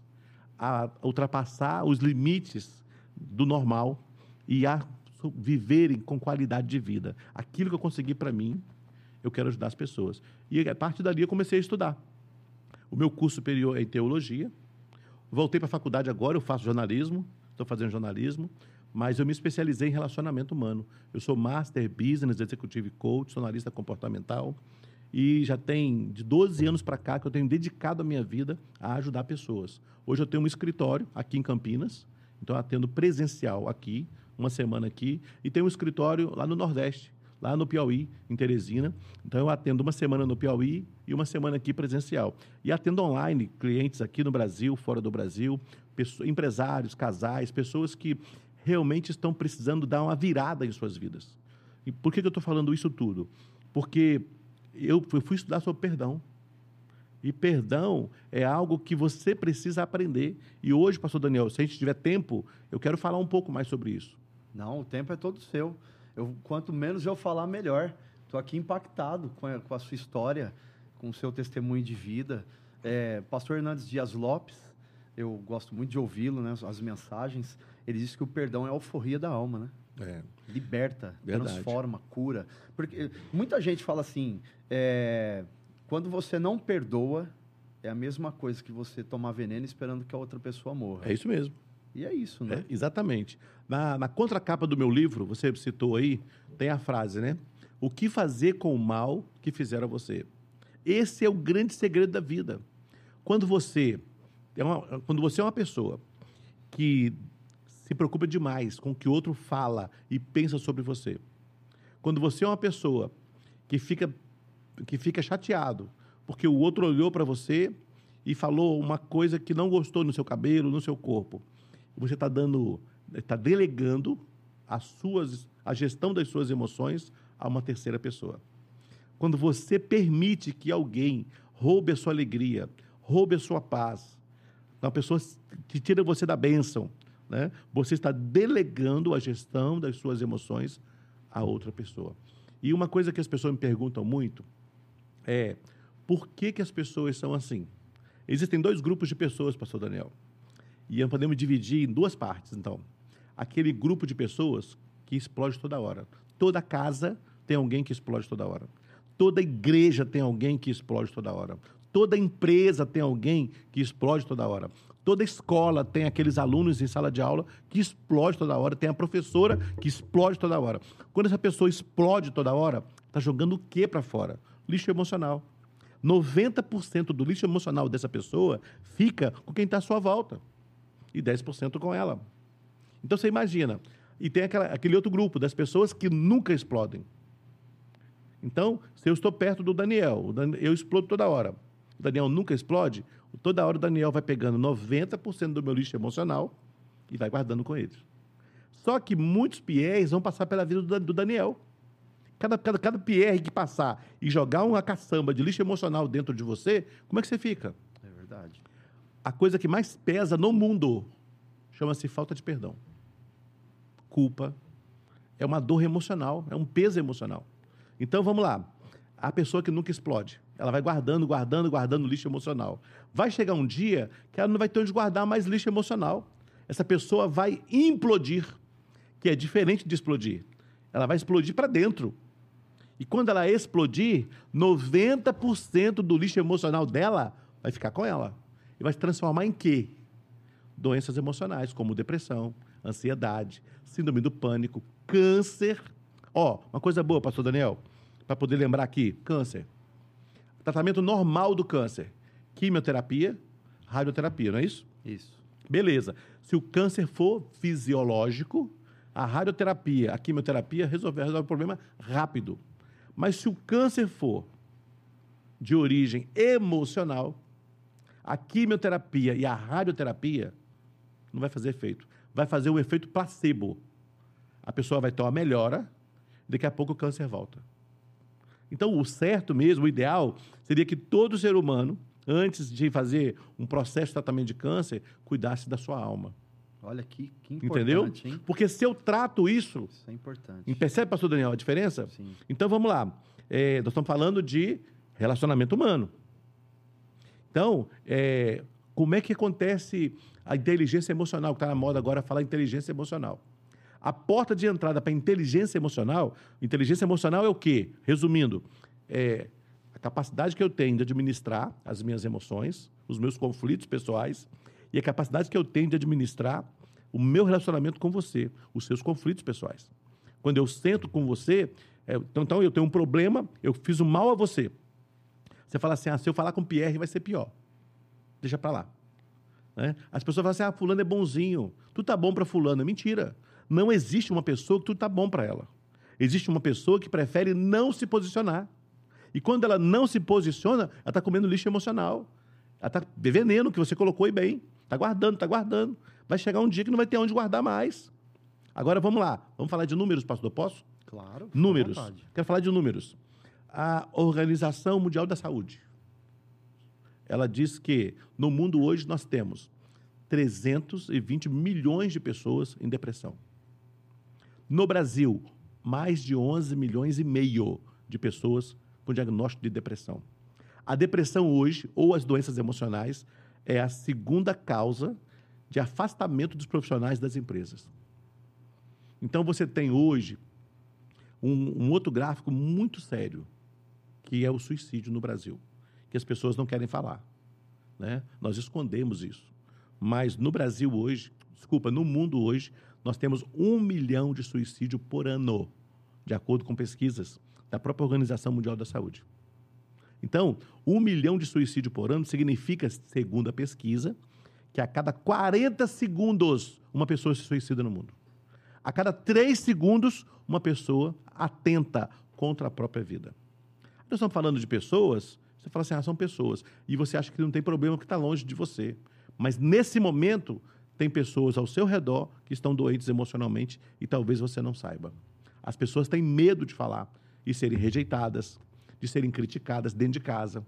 a ultrapassar os limites do normal e a viverem com qualidade de vida. Aquilo que eu consegui para mim, eu quero ajudar as pessoas. E a partir dali eu comecei a estudar. O meu curso superior é em teologia. Voltei para a faculdade agora, eu faço jornalismo, estou fazendo jornalismo, mas eu me especializei em relacionamento humano. Eu sou Master Business Executive Coach, sou analista comportamental, e já tem de 12 anos para cá que eu tenho dedicado a minha vida a ajudar pessoas. Hoje eu tenho um escritório aqui em Campinas, então atendo presencial aqui, uma semana aqui, e tenho um escritório lá no Nordeste, lá no Piauí, em Teresina. Então eu atendo uma semana no Piauí e uma semana aqui presencial. E atendo online clientes aqui no Brasil, fora do Brasil, pessoas, empresários, casais, pessoas que realmente estão precisando dar uma virada em suas vidas. E por que, eu estou falando isso tudo? Porque eu fui estudar sobre perdão. E perdão é algo que você precisa aprender. E hoje, pastor Daniel, se a gente tiver tempo, eu quero falar um pouco mais sobre isso. Não, o tempo é todo seu. Eu, quanto menos eu falar, melhor. Estou aqui impactado com a, com a, sua história, com o seu testemunho de vida. É, pastor Hernandes Dias Lopes, eu gosto muito de ouvi-lo, né, as mensagens. Ele disse que o perdão é a alforria da alma, né? É. Liberta, Verdade. transforma, cura. Porque muita gente fala assim: é, quando você não perdoa, é a mesma coisa que você tomar veneno esperando que a outra pessoa morra. É isso mesmo. E é isso, né? É, exatamente. Na, na contracapa do meu livro, você citou aí, tem a frase, né? O que fazer com o mal que fizeram a você? Esse é o grande segredo da vida. Quando você é uma, quando você é uma pessoa que se preocupa demais com o que o outro fala e pensa sobre você. Quando você é uma pessoa que fica, que fica chateado porque o outro olhou para você e falou uma coisa que não gostou no seu cabelo, no seu corpo, você está dando, está delegando as suas, a gestão das suas emoções a uma terceira pessoa. Quando você permite que alguém roube a sua alegria, roube a sua paz, uma pessoa que tira você da bênção, né? Você está delegando a gestão das suas emoções a outra pessoa. E uma coisa que as pessoas me perguntam muito é por que, que as pessoas são assim? Existem dois grupos de pessoas, pastor Daniel. E podemos dividir em duas partes, então. Aquele grupo de pessoas que explode toda hora. Toda casa tem alguém que explode toda hora. Toda igreja tem alguém que explode toda hora. Toda empresa tem alguém que explode toda hora. Toda escola tem aqueles alunos em sala de aula que explode toda hora, tem a professora que explode toda hora. Quando essa pessoa explode toda hora, está jogando o que para fora? Lixo emocional. 90% do lixo emocional dessa pessoa fica com quem está à sua volta e 10% com ela. Então você imagina. E tem aquela, aquele outro grupo das pessoas que nunca explodem. Então, se eu estou perto do Daniel, eu explodo toda hora. O Daniel nunca explode, toda hora o Daniel vai pegando 90% do meu lixo emocional e vai guardando com eles. Só que muitos Pierres vão passar pela vida do Daniel. Cada, cada, cada Pierre que passar e jogar uma caçamba de lixo emocional dentro de você, como é que você fica? É verdade. A coisa que mais pesa no mundo chama-se falta de perdão. Culpa. É uma dor emocional, é um peso emocional. Então vamos lá. A pessoa que nunca explode, ela vai guardando, guardando, guardando lixo emocional. Vai chegar um dia que ela não vai ter onde guardar mais lixo emocional. Essa pessoa vai implodir, que é diferente de explodir. Ela vai explodir para dentro. E quando ela explodir, 90% do lixo emocional dela vai ficar com ela. E vai se transformar em quê? Doenças emocionais, como depressão, ansiedade, síndrome do pânico, câncer. Ó, oh, uma coisa boa, pastor Daniel, para poder lembrar aqui: câncer. Tratamento normal do câncer: quimioterapia, radioterapia, não é isso? Isso. Beleza. Se o câncer for fisiológico, a radioterapia, a quimioterapia resolve, resolve o problema rápido. Mas se o câncer for de origem emocional, a quimioterapia e a radioterapia não vai fazer efeito. Vai fazer o efeito placebo. A pessoa vai ter uma melhora, daqui a pouco o câncer volta. Então, o certo mesmo, o ideal, seria que todo ser humano, antes de fazer um processo de tratamento de câncer, cuidasse da sua alma. Olha que, que importante, Entendeu? Hein? Porque se eu trato isso... Isso é importante. Percebe, pastor Daniel, a diferença? Sim. Então, vamos lá. É, nós estamos falando de relacionamento humano. Então, é, como é que acontece a inteligência emocional, que está na moda agora falar inteligência emocional. A porta de entrada para inteligência emocional, inteligência emocional é o quê? Resumindo, é a capacidade que eu tenho de administrar as minhas emoções, os meus conflitos pessoais e a capacidade que eu tenho de administrar o meu relacionamento com você, os seus conflitos pessoais. Quando eu sento com você, é, então, então eu tenho um problema, eu fiz um mal a você. Você fala assim, ah, se eu falar com o Pierre vai ser pior. Deixa para lá. Né? As pessoas falam assim, ah, fulano é bonzinho, tu tá bom para fulano. Mentira. Não existe uma pessoa que tu tá bom para ela. Existe uma pessoa que prefere não se posicionar. E quando ela não se posiciona, ela está comendo lixo emocional. Ela está veneno que você colocou e bem. Está guardando, está guardando. Vai chegar um dia que não vai ter onde guardar mais. Agora vamos lá. Vamos falar de números, pastor? Posso? Claro. Números. Quero falar de números. A Organização Mundial da Saúde. Ela diz que no mundo hoje nós temos 320 milhões de pessoas em depressão. No Brasil, mais de 11 milhões e meio de pessoas com diagnóstico de depressão. A depressão hoje, ou as doenças emocionais, é a segunda causa de afastamento dos profissionais das empresas. Então você tem hoje um, um, outro gráfico muito sério, que é o suicídio no Brasil, que as pessoas não querem falar. Né? Nós escondemos isso. Mas no Brasil hoje, desculpa, no mundo hoje, nós temos um milhão de suicídio por ano, de acordo com pesquisas da própria Organização Mundial da Saúde. Então, um milhão de suicídio por ano significa, segundo a pesquisa, que a cada 40 segundos uma pessoa se suicida no mundo. A cada 3 segundos, uma pessoa atenta contra a própria vida. Nós estamos falando de pessoas, você fala assim, ah, são pessoas. E você acha que não tem problema porque está longe de você. Mas nesse momento, tem pessoas ao seu redor que estão doentes emocionalmente e talvez você não saiba. As pessoas têm medo de falar e serem rejeitadas, de serem criticadas dentro de casa.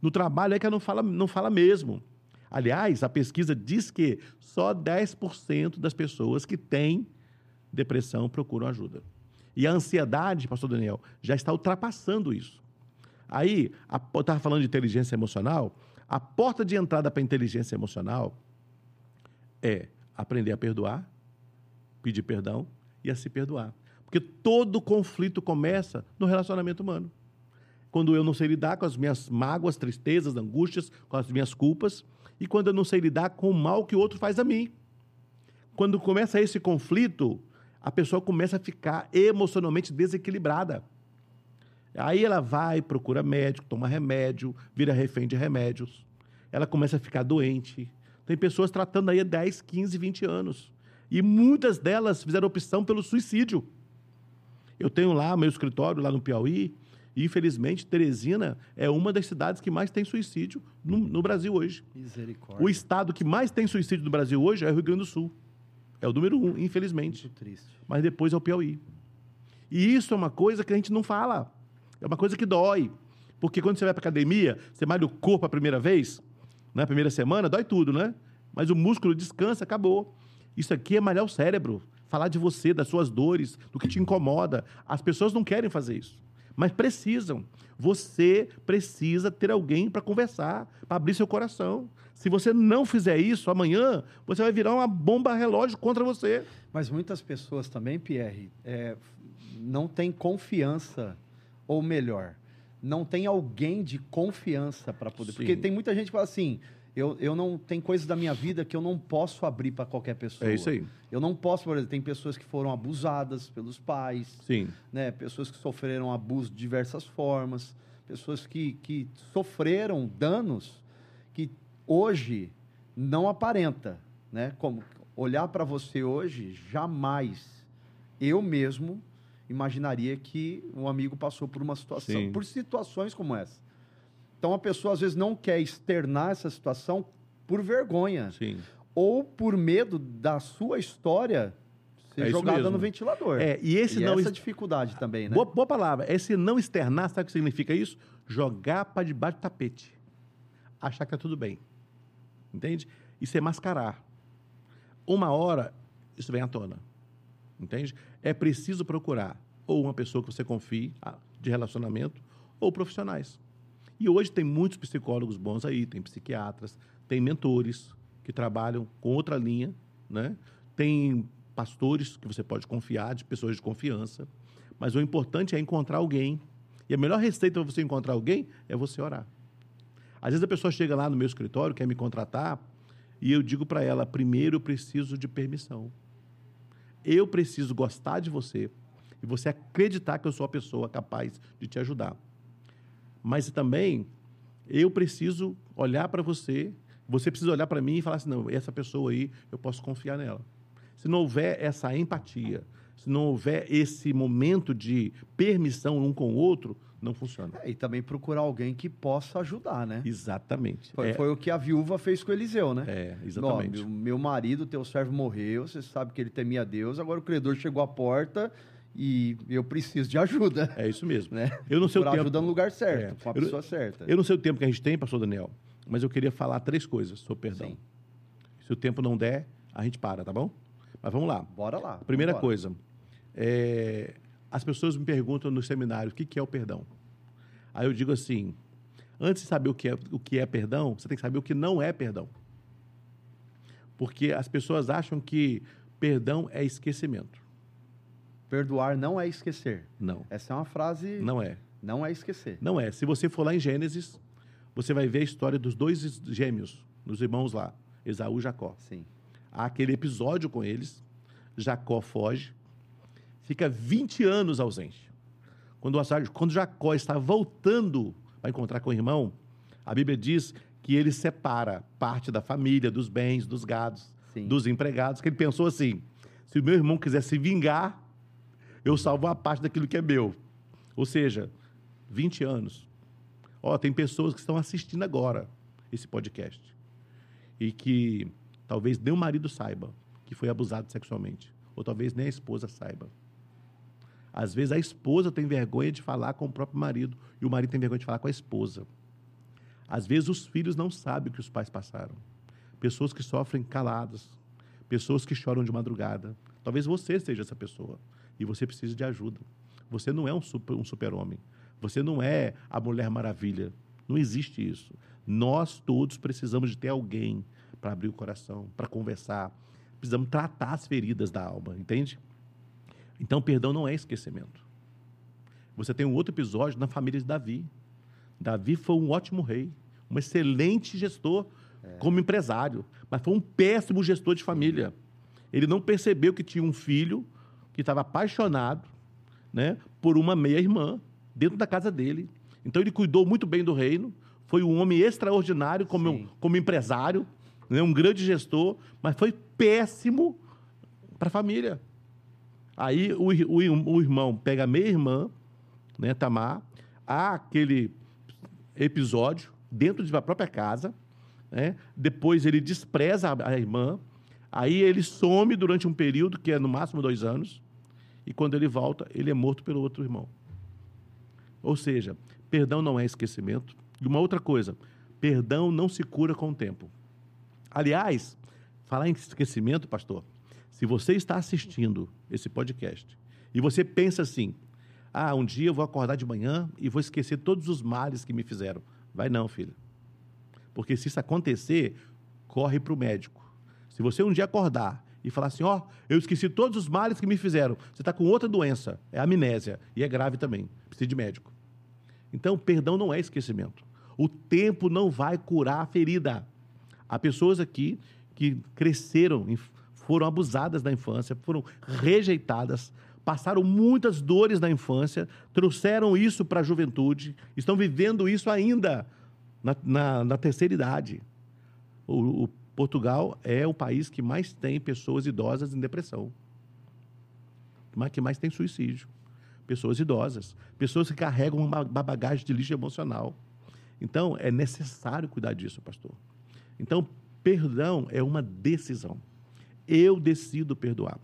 No trabalho é que não fala, não fala mesmo. Aliás, a pesquisa diz que só 10% das pessoas que têm depressão procuram ajuda. E a ansiedade, pastor Daniel, já está ultrapassando isso. Aí, estava falando de inteligência emocional, a porta de entrada para a inteligência emocional é aprender a perdoar, pedir perdão e a se perdoar. Porque todo conflito começa no relacionamento humano. Quando eu não sei lidar com as minhas mágoas, tristezas, angústias, com as minhas culpas, e quando eu não sei lidar com o mal que o outro faz a mim. Quando começa esse conflito, a pessoa começa a ficar emocionalmente desequilibrada. Aí ela vai, procura médico, toma remédio, vira refém de remédios. Ela começa a ficar doente. Tem pessoas tratando aí há 10, 15, 20 anos. E muitas delas fizeram opção pelo suicídio. Eu tenho lá meu escritório, lá no Piauí, e infelizmente Teresina é uma das cidades que mais tem suicídio no, no Brasil hoje. Misericórdia. O estado que mais tem suicídio no Brasil hoje é o Rio Grande do Sul. É o número um, infelizmente. Muito triste. Mas depois é o Piauí. E isso é uma coisa que a gente não fala. É uma coisa que dói. Porque quando você vai para academia, você malha o corpo a primeira vez, na né, primeira semana, dói tudo, né? Mas o músculo descansa, acabou. Isso aqui é malhar o cérebro falar de você, das suas dores, do que te incomoda. As pessoas não querem fazer isso, mas precisam. Você precisa ter alguém para conversar, para abrir seu coração. Se você não fizer isso, amanhã você vai virar uma bomba relógio contra você. Mas muitas pessoas também, Pierre, é, não têm confiança, ou melhor, não tem alguém de confiança para poder. Sim. Porque tem muita gente que fala assim: eu, eu não tem coisas da minha vida que eu não posso abrir para qualquer pessoa. É isso aí. Eu não posso, por exemplo, tem pessoas que foram abusadas pelos pais. Sim. Né? Pessoas que sofreram abuso de diversas formas. Pessoas que, que sofreram danos que hoje não aparenta. Né? Como olhar para você hoje, jamais eu mesmo imaginaria que um amigo passou por uma situação, Sim. por situações como essa. Então a pessoa às vezes não quer externar essa situação por vergonha. Sim. Ou por medo da sua história ser é jogada no ventilador. É, e esse e não essa dificuldade também, né? Boa, boa palavra. Esse não externar, sabe o que significa isso? Jogar para debaixo do tapete. Achar que tá tudo bem. Entende? Isso é mascarar. Uma hora isso vem à tona. Entende? É preciso procurar ou uma pessoa que você confie ah, de relacionamento ou profissionais. E hoje tem muitos psicólogos bons aí, tem psiquiatras, tem mentores que trabalham com outra linha, né? Tem pastores que você pode confiar, de pessoas de confiança. Mas o importante é encontrar alguém. E a melhor receita para você encontrar alguém é você orar. Às vezes a pessoa chega lá no meu escritório, quer me contratar, e eu digo para ela: primeiro eu preciso de permissão. Eu preciso gostar de você e você acreditar que eu sou a pessoa capaz de te ajudar. Mas também eu preciso olhar para você, você precisa olhar para mim e falar assim: não, essa pessoa aí, eu posso confiar nela. Se não houver essa empatia, se não houver esse momento de permissão um com o outro, não funciona. É, e também procurar alguém que possa ajudar, né? Exatamente. Foi, é, foi o que a viúva fez com Eliseu, né? É, exatamente. Ó, meu, meu marido, teu servo morreu, você sabe que ele temia Deus, agora o credor chegou à porta e eu preciso de ajuda. É isso mesmo. Né? Eu não sei Por o tempo. ajuda no lugar certo, É. com a Eu- pessoa certa. Eu não sei o tempo que a gente tem, pastor Daniel, mas eu queria falar três coisas sobre perdão. Sim. Se o tempo não der, a gente para, tá bom? Mas vamos lá. Bora lá. Primeira vambora. coisa, é, as pessoas me perguntam nos seminários o que, que é o perdão. Aí eu digo assim: antes de saber o que, é, o que é perdão, você tem que saber o que não é perdão. Porque as pessoas acham que perdão é esquecimento. Perdoar não é esquecer. Não, Essa é uma frase. não é. Não é esquecer. Não é. Se você for lá em Gênesis, você vai ver a história dos dois gêmeos, dos irmãos lá, Esaú e Jacó. Sim. Há aquele episódio com eles, Jacó foge, fica 20 anos ausente. Quando, quando Jacó está voltando para encontrar com o irmão, a Bíblia diz que ele separa parte da família, dos bens, dos gados, Sim. dos empregados, que ele pensou assim, se o meu irmão quiser se vingar, eu salvo uma parte daquilo que é meu. Ou seja, 20 anos. Ó, tem pessoas que estão assistindo agora esse podcast e que talvez nem o marido saiba que foi abusado sexualmente, ou talvez nem a esposa saiba. Às vezes a esposa tem vergonha de falar com o próprio marido e o marido tem vergonha de falar com a esposa. Às vezes os filhos não sabem o que os pais passaram. Pessoas que sofrem caladas, pessoas que choram de madrugada. Talvez você seja essa pessoa e você precisa de ajuda. Você não é um super, um super-homem. Você não é a Mulher Maravilha. Não existe isso. Nós todos precisamos de ter alguém para abrir o coração, para conversar. Precisamos tratar as feridas da alma, entende? Então, perdão não é esquecimento. Você tem um outro episódio na família de Davi. Davi foi um ótimo rei, um excelente gestor como empresário, mas foi um péssimo gestor de família. Ele não percebeu que tinha um filho que estava apaixonado né, por uma meia-irmã dentro da casa dele. Então ele cuidou muito bem do reino, foi um homem extraordinário como, Sim. como empresário, né, um grande gestor, mas foi péssimo para a família. Aí o, o, o irmão pega a meia-irmã, né, Tamar, há aquele episódio dentro de sua própria casa, né? depois ele despreza a, a irmã, aí ele some durante um período, que é no máximo dois anos, e quando ele volta, ele é morto pelo outro irmão. Ou seja, perdão não é esquecimento. E uma outra coisa, perdão não se cura com o tempo. Aliás, falar em esquecimento, pastor, se você está assistindo esse podcast e você pensa assim, ah, um dia eu vou acordar de manhã e vou esquecer todos os males que me fizeram. Vai não, filho. Porque se isso acontecer, corre para o médico. Se você um dia acordar e falar assim, ó, eu esqueci todos os males que me fizeram, você está com outra doença, é amnésia, e é grave também, precisa de médico. Então, perdão não é esquecimento. O tempo não vai curar a ferida. Há pessoas aqui que cresceram, foram abusadas na infância, foram rejeitadas, passaram muitas dores na infância, trouxeram isso para a juventude, estão vivendo isso ainda na, na- na terceira idade. O, o Portugal é o país que mais tem pessoas idosas em depressão, que mais tem suicídio. Pessoas idosas, pessoas que carregam uma bagagem de lixo emocional. Então, é necessário cuidar disso, pastor. Então, perdão é uma decisão. Eu decido perdoar.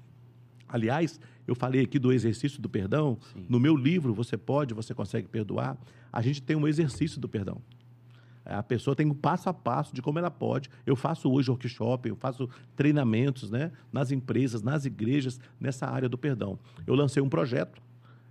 Aliás, eu falei aqui do exercício do perdão. Sim. No meu livro, Você Pode, Você Consegue Perdoar, a gente tem um exercício do perdão. A pessoa tem um passo a passo de como ela pode. Eu faço hoje workshop, eu faço treinamentos né, nas empresas, nas igrejas, nessa área do perdão. Eu lancei um projeto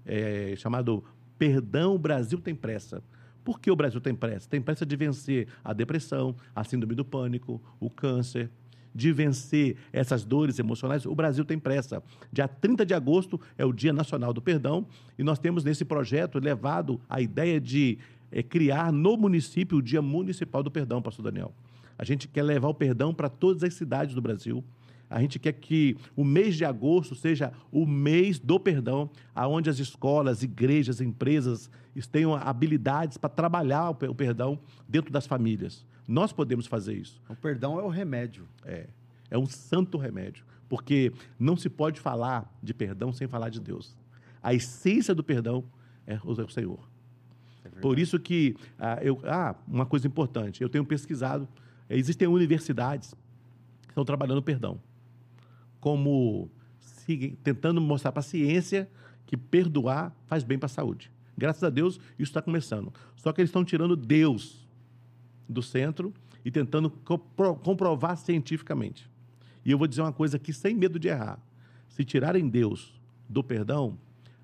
eh, chamado Perdão Brasil Tem Pressa. Por que o Brasil tem pressa? Tem pressa de vencer a depressão, a síndrome do pânico, o câncer. de vencer essas dores emocionais, o Brasil tem pressa. Dia 30 de agosto é o Dia Nacional do Perdão e nós temos nesse projeto levado a ideia de é, criar no município o Dia Municipal do Perdão, pastor Daniel. A gente quer levar o perdão para todas as cidades do Brasil. A gente quer que o mês de agosto seja o mês do perdão, aonde as escolas, igrejas, empresas tenham habilidades para trabalhar o perdão dentro das famílias. Nós podemos fazer isso. O perdão é o remédio. É. É um santo remédio. Porque não se pode falar de perdão sem falar de Deus. A essência do perdão é o Senhor. É Por isso que, ah, eu, ah, uma coisa importante, eu tenho pesquisado, existem universidades que estão trabalhando perdão como tentando mostrar para a ciência que perdoar faz bem para a saúde. Graças a Deus, isso está começando. Só que eles estão tirando Deus do centro e tentando comprovar cientificamente. E eu vou dizer uma coisa aqui sem medo de errar. Se tirarem Deus do perdão,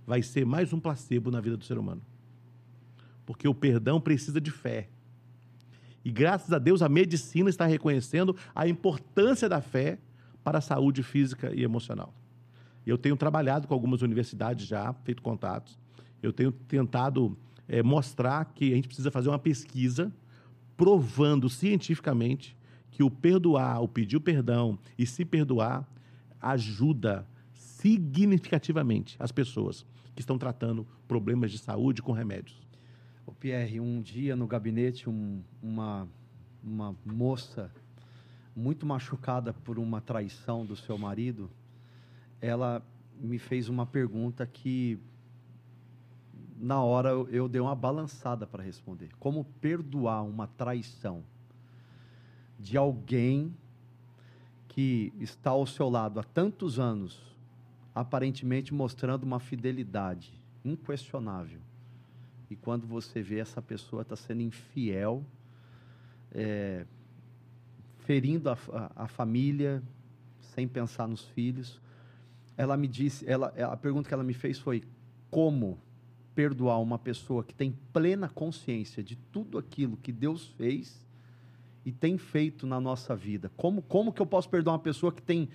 vai ser mais um placebo na vida do ser humano. Porque o perdão precisa de fé. E graças a Deus a medicina está reconhecendo a importância da fé para a saúde física e emocional. Eu tenho trabalhado com algumas universidades já, feito contatos. Eu tenho tentado é, mostrar que a gente precisa fazer uma pesquisa provando cientificamente que o perdoar, o pedir o perdão e se perdoar ajuda significativamente as pessoas que estão tratando problemas de saúde com remédios. O Pierre, um dia no gabinete, um, uma, uma moça muito machucada por uma traição do seu marido, ela me fez uma pergunta que na hora eu dei uma balançada para responder. Como perdoar uma traição de alguém que está ao seu lado há tantos anos, aparentemente mostrando uma fidelidade inquestionável. E quando você vê essa pessoa está sendo infiel, é, ferindo a, a, a, família, sem pensar nos filhos. Ela me disse, ela, a pergunta que ela me fez foi: como perdoar uma pessoa que tem plena consciência de tudo aquilo que Deus fez e tem feito na nossa vida? Como, como que eu posso perdoar uma pessoa que tem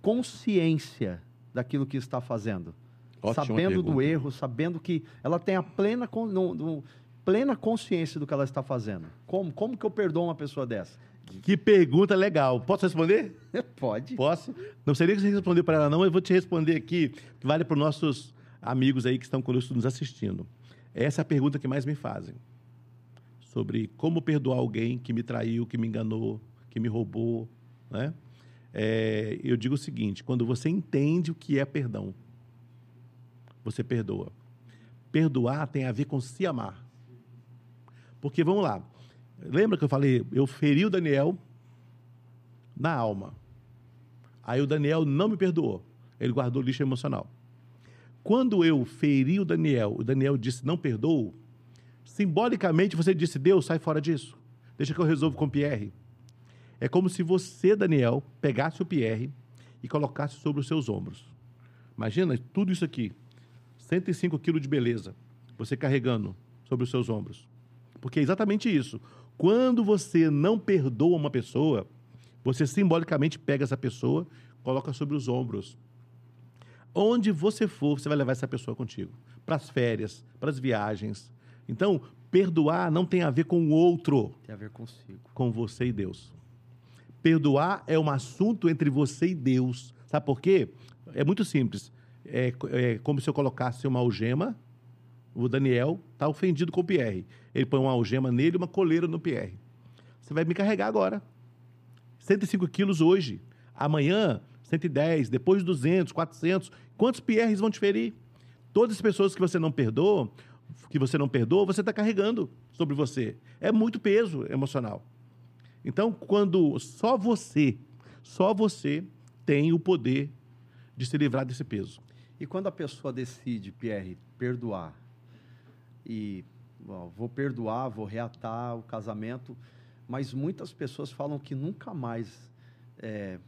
consciência daquilo que está fazendo? Ótima sabendo pergunta. do erro, sabendo que ela tem a plena, no, no, plena consciência do que ela está fazendo. Como, como que eu perdoo uma pessoa dessa? Que pergunta legal. Posso responder? Pode. Posso? Não sei nem que você respondeu para ela, não, eu vou te responder aqui, que vale para os nossos amigos aí que estão conosco nos assistindo. Essa é a pergunta que mais me fazem. Sobre como perdoar alguém que me traiu, que me enganou, que me roubou. Né? É, eu digo o seguinte: quando você entende o que é perdão, você perdoa. Perdoar tem a ver com se amar. Porque, vamos lá, Lembra que eu falei, eu feri o Daniel na alma. Aí o Daniel não me perdoou. Ele guardou lixo emocional. Quando eu feri o Daniel, o Daniel disse não perdoou. Simbolicamente você disse, Deus, sai fora disso. Deixa que eu resolvo com o Pierre. É como se você, Daniel, pegasse o Pierre e colocasse sobre os seus ombros. Imagina tudo isso aqui. 105 quilos de beleza. Você carregando sobre os seus ombros. Porque é exatamente isso. Quando você não perdoa uma pessoa, você simbolicamente pega essa pessoa, coloca sobre os ombros. Onde você for, você vai levar essa pessoa contigo. Para as férias, para as viagens. Então, perdoar não tem a ver com o outro. Tem a ver consigo. Com você e Deus. Perdoar é um assunto entre você e Deus. Sabe por quê? É muito simples. É, é como se eu colocasse uma algema o Daniel está ofendido com o Pierre. Ele põe uma algema nele e uma coleira no Pierre. Você vai me carregar agora. 105 quilos hoje. Amanhã, 110. Depois, 200, 400. Quantos Pierres vão te ferir? Todas as pessoas que você não perdoa, que você não perdoa, você está carregando sobre você. É muito peso emocional. Então, quando só você, só você tem o poder de se livrar desse peso. E quando a pessoa decide, Pierre, perdoar, e vou perdoar, vou reatar o casamento, mas muitas pessoas falam que nunca mais é,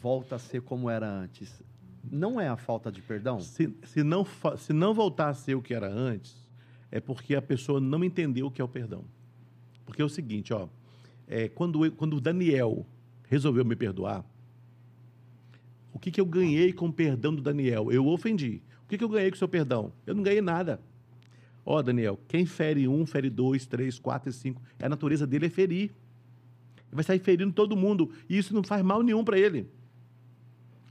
volta a ser como era antes. Não é a falta de perdão? Se, se, não, se não voltar a ser o que era antes, é porque a pessoa não entendeu o que é o perdão. Porque é o seguinte, ó, é, quando, eu, quando o Daniel resolveu me perdoar, O que, que eu ganhei com o perdão do Daniel? Eu ofendi. O que, que eu ganhei com o seu perdão? Eu não ganhei nada. Ó, oh, Daniel, quem fere um, fere dois, três, quatro e cinco. A natureza dele é ferir. Ele vai sair ferindo todo mundo. E isso não faz mal nenhum para ele.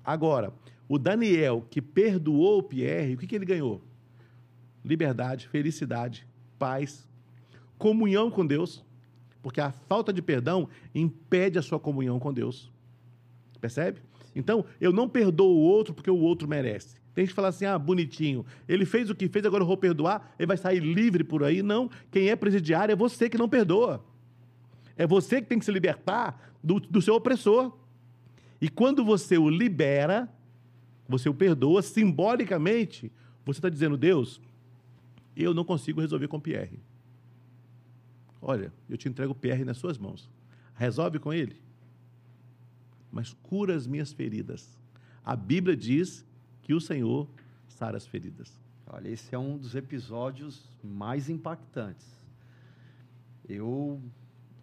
Agora, o Daniel, que perdoou o Pierre, o que, que ele ganhou? Liberdade, felicidade, paz, comunhão com Deus. Porque a falta de perdão impede a sua comunhão com Deus. Percebe? Então, eu não perdoo o outro porque o outro merece. Tem gente que fala assim, ah, bonitinho, ele fez o que fez, agora eu vou perdoar, ele vai sair livre por aí. Não, quem é presidiário é você que não perdoa. É você que tem que se libertar do, do seu opressor. E quando você o libera, você o perdoa, simbolicamente, você está dizendo, Deus, eu não consigo resolver com Pierre. Olha, eu te entrego o Pierre nas suas mãos. Resolve com ele. Mas cura as minhas feridas. A Bíblia diz que o Senhor sara as feridas. Olha, esse é um dos episódios mais impactantes. Eu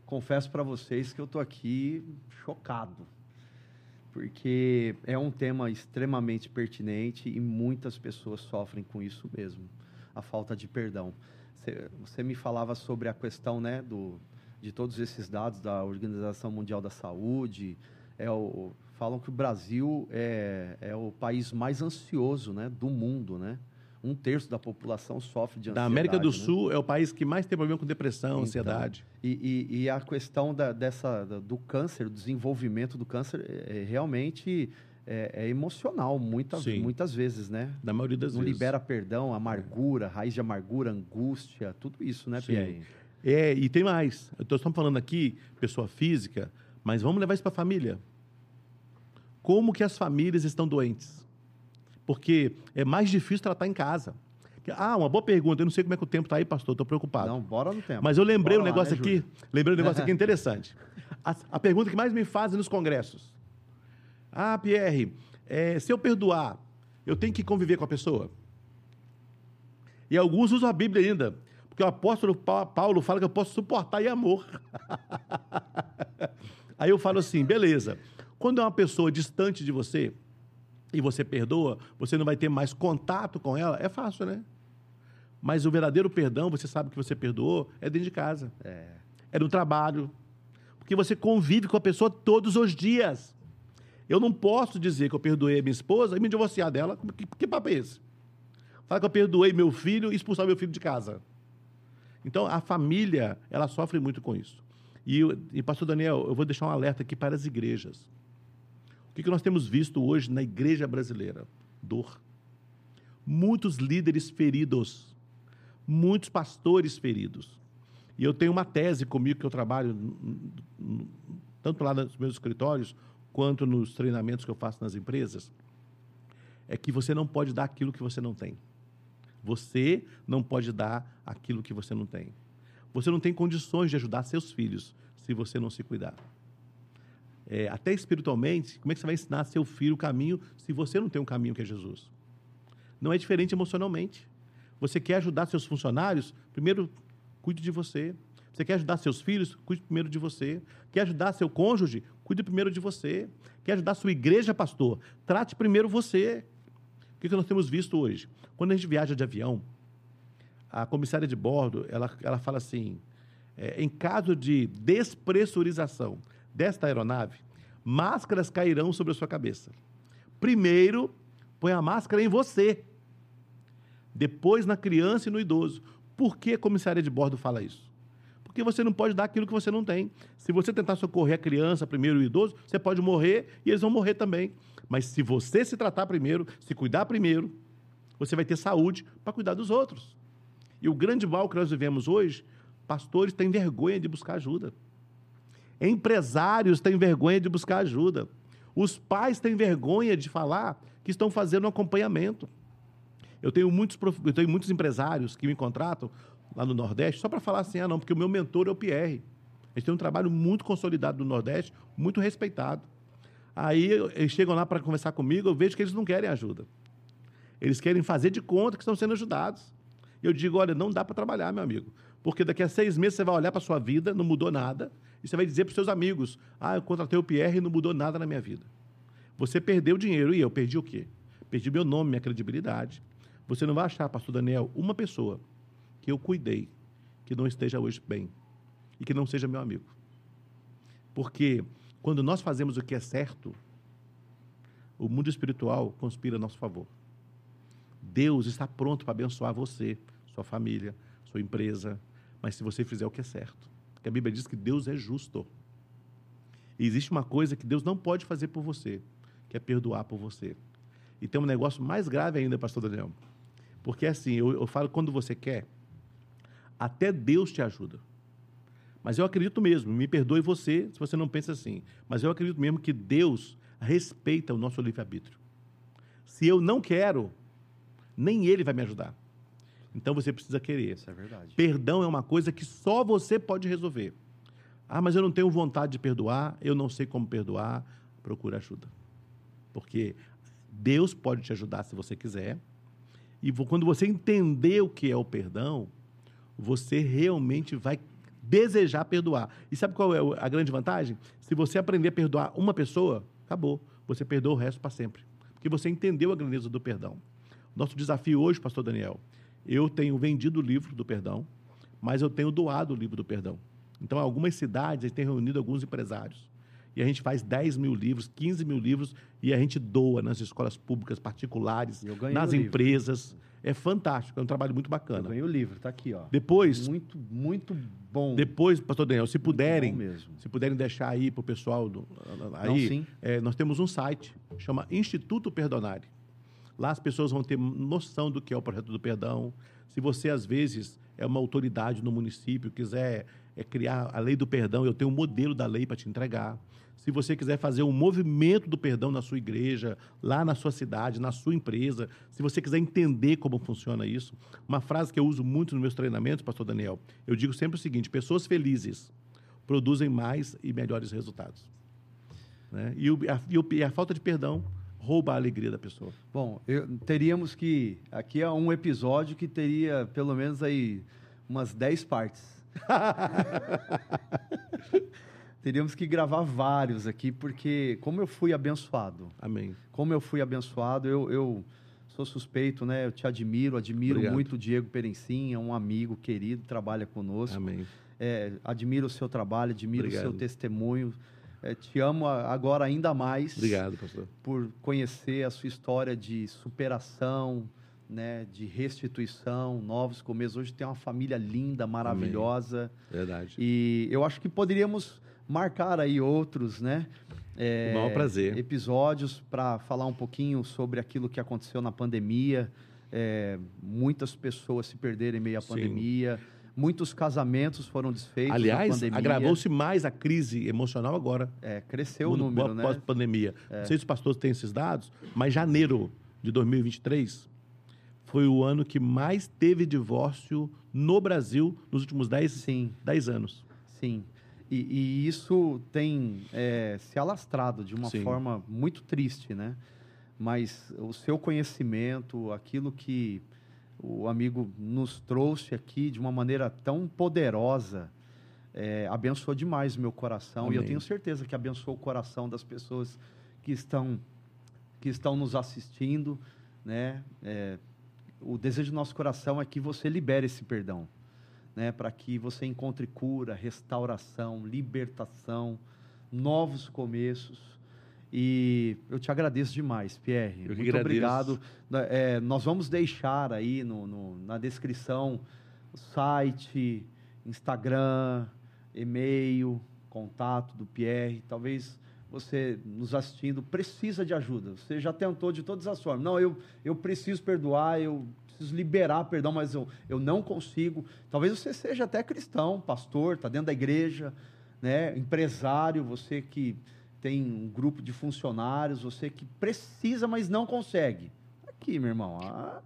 confesso para vocês que eu estou aqui chocado, porque é um tema extremamente pertinente e muitas pessoas sofrem com isso mesmo, a falta de perdão. Você, você me falava sobre a questão né, do, de todos esses dados da Organização Mundial da Saúde, é o, falam que o Brasil é, é o país mais ansioso né, do mundo, né? Um terço da população sofre de ansiedade. Da América do né? Sul é o país que mais tem problema com depressão, então, ansiedade. E, e, e, a questão da, dessa, do câncer, do desenvolvimento do câncer, é, é realmente é, é, emocional, muitas, muitas vezes, né? Na maioria das Não vezes. libera perdão, amargura, raiz de amargura, angústia, tudo isso, né, Sim. Pierre? É, e tem mais. Estamos falando aqui, pessoa física, mas vamos levar isso para a família como que as famílias estão doentes. Porque é mais difícil tratar em casa. Ah, uma boa pergunta. Eu não sei como é que o tempo está aí, pastor. Estou preocupado. Não, bora no tempo. Mas eu lembrei bora um negócio lá, né, aqui. Lembrei um negócio aqui interessante. A, a, pergunta que mais me fazem nos congressos. Ah, Pierre, é, se eu perdoar, eu tenho que conviver com a pessoa? E alguns usam a Bíblia ainda. Porque o apóstolo Paulo fala que eu posso suportar em amor. Aí eu falo assim, beleza. Quando é uma pessoa distante de você e você perdoa, você não vai ter mais contato com ela, é fácil, né? Mas o verdadeiro perdão, você sabe que você perdoou, é dentro de casa. É, é no trabalho. Porque você convive com a pessoa todos os dias. Eu não posso dizer que eu perdoei a minha esposa e me divorciar dela. Que, que papo é esse? Falar que eu perdoei meu filho e expulsar meu filho de casa. Então, a família, ela sofre muito com isso. E, e pastor Daniel, eu vou deixar um alerta aqui para as igrejas. O que, nós temos visto hoje na igreja brasileira? Dor. Muitos líderes feridos, muitos pastores feridos. E eu tenho uma tese comigo que eu trabalho tanto lá nos meus escritórios quanto nos treinamentos que eu faço nas empresas, é que você não pode dar aquilo que você não tem. Você não pode dar aquilo que você não tem. Você não tem condições de ajudar seus filhos se você não se cuidar é, até espiritualmente, como é que você vai ensinar seu filho o caminho se você não tem um caminho que é Jesus? Não é diferente emocionalmente. Você quer ajudar seus funcionários? Primeiro, cuide de você. Você quer ajudar seus filhos? Cuide primeiro de você. Quer ajudar seu cônjuge? Cuide primeiro de você. Quer ajudar sua igreja, pastor? Trate primeiro você. O que nós temos visto hoje? Quando a gente viaja de avião, a comissária de bordo, ela, ela fala assim, é, em caso de despressurização, desta aeronave, máscaras cairão sobre a sua cabeça. Primeiro, põe a máscara em você. Depois na criança e no idoso. Por que a comissária de bordo fala isso? Porque você não pode dar aquilo que você não tem. Se você tentar socorrer a criança primeiro e o idoso, você pode morrer e eles vão morrer também. Mas se você se tratar primeiro, se cuidar primeiro, você vai ter saúde para cuidar dos outros. E o grande mal que nós vivemos hoje, pastores têm vergonha de buscar ajuda. Empresários têm vergonha de buscar ajuda. Os pais têm vergonha de falar que estão fazendo acompanhamento. Eu tenho muitos, eu tenho muitos empresários que me contratam lá no Nordeste só para falar assim: ah, não, porque o meu mentor é o Pierre. A gente tem um trabalho muito consolidado no Nordeste, muito respeitado. Aí eles chegam lá para conversar comigo, eu vejo que eles não querem ajuda. Eles querem fazer de conta que estão sendo ajudados. Eu digo: olha, não dá para trabalhar, meu amigo. Porque daqui a seis meses você vai olhar para a sua vida, não mudou nada, e você vai dizer para os seus amigos: Ah, eu contratei o Pierre e não mudou nada na minha vida. Você perdeu dinheiro e eu perdi o quê? Perdi meu nome, minha credibilidade. Você não vai achar, pastor Daniel, uma pessoa que eu cuidei que não esteja hoje bem e que não seja meu amigo. Porque quando nós fazemos o que é certo, o mundo espiritual conspira a nosso favor. Deus está pronto para abençoar você, sua família, sua empresa, mas se você fizer o que é certo. Porque a Bíblia diz que Deus é justo. E existe uma coisa que Deus não pode fazer por você, que é perdoar por você. E tem um negócio mais grave ainda, pastor Daniel. Porque assim, eu, eu falo quando você quer, até Deus te ajuda. Mas eu acredito mesmo, me perdoe você se você não pensa assim, mas eu acredito mesmo que Deus respeita o nosso livre-arbítrio. Se eu não quero, nem Ele vai me ajudar. Então você precisa querer. Isso é verdade. Perdão é uma coisa que só você pode resolver. Ah, mas eu não tenho vontade de perdoar, eu não sei como perdoar. Procura ajuda. Porque Deus pode te ajudar se você quiser. E quando você entender o que é o perdão, você realmente vai desejar perdoar. E sabe qual é a grande vantagem? Se você aprender a perdoar uma pessoa, acabou. Você perdoa o resto para sempre. Porque você entendeu a grandeza do perdão. Nosso desafio hoje, pastor Daniel, eu tenho vendido o livro do perdão, mas eu tenho doado o livro do perdão. Então, algumas cidades têm reunido alguns empresários. E a gente faz 10 mil livros, 15 mil livros, e a gente doa nas escolas públicas particulares, nas empresas. É fantástico, é um trabalho muito bacana. Eu ganhei o livro, está aqui, ó. Depois. Muito, muito bom. Depois, pastor Daniel, se puderem, se puderem deixar aí para o pessoal do, aí, Não, é, nós temos um site, chama Instituto Perdonare. Lá as pessoas vão ter noção do que é o projeto do perdão. Se você, às vezes, é uma autoridade no município, quiser é, criar a lei do perdão, eu tenho um modelo da lei para te entregar. Se você quiser fazer um movimento do perdão na sua igreja, lá na sua cidade, na sua empresa, se você quiser entender como funciona isso, uma frase que eu uso muito nos meus treinamentos, pastor Daniel, eu digo sempre o seguinte: pessoas felizes produzem mais e melhores resultados. Né? E, o, a, e a falta de perdão rouba a alegria da pessoa. Bom, eu, teríamos que. Aqui é um episódio que teria pelo menos aí umas 10 partes. teríamos que gravar vários aqui, porque como eu fui abençoado. Amém. Como eu fui abençoado, eu, eu sou suspeito, né? Eu te admiro, admiro Obrigado. muito o Diego Perencin, é um amigo querido, trabalha conosco. Amém. É, admiro o seu trabalho, admiro Obrigado. o seu testemunho. É, te amo agora ainda mais. Obrigado, pastor. Por conhecer a sua história de superação, né, de restituição, novos começos. Hoje tem uma família linda, maravilhosa. Amém. Verdade. E eu acho que poderíamos marcar aí outros, né? É, maior prazer. Episódios para falar um pouquinho sobre aquilo que aconteceu na pandemia. É, muitas pessoas se perderam em meio à Sim. pandemia. Muitos casamentos foram desfeitos. Aliás, agravou-se mais a crise emocional agora. É, cresceu o número, né? Pós-pandemia. É. Não sei se os pastores têm esses dados, mas janeiro de 2023 foi o ano que mais teve divórcio no Brasil nos últimos 10, Sim. 10 anos. Sim. E, e isso tem é, se alastrado de uma Sim. forma muito triste, né? Mas o seu conhecimento, aquilo que o amigo nos trouxe aqui de uma maneira tão poderosa, é, abençoou demais o meu coração Amém. e eu tenho certeza que abençoou o coração das pessoas que estão que estão nos assistindo, né? É, o desejo do nosso coração é que você libere esse perdão, né? Para que você encontre cura, restauração, libertação, novos começos e eu te agradeço demais, Pierre. Eu Muito agradeço. obrigado. É, nós vamos deixar aí no, no, na descrição o site, Instagram, e-mail, contato do Pierre. Talvez você nos assistindo precisa de ajuda. Você já tentou de todas as formas. Não, eu, eu preciso perdoar, eu preciso liberar perdão, mas eu, eu não consigo. Talvez você seja até cristão, pastor, está dentro da igreja, né? empresário, você que tem um grupo de funcionários, você que precisa, mas não consegue. Aqui, meu irmão, a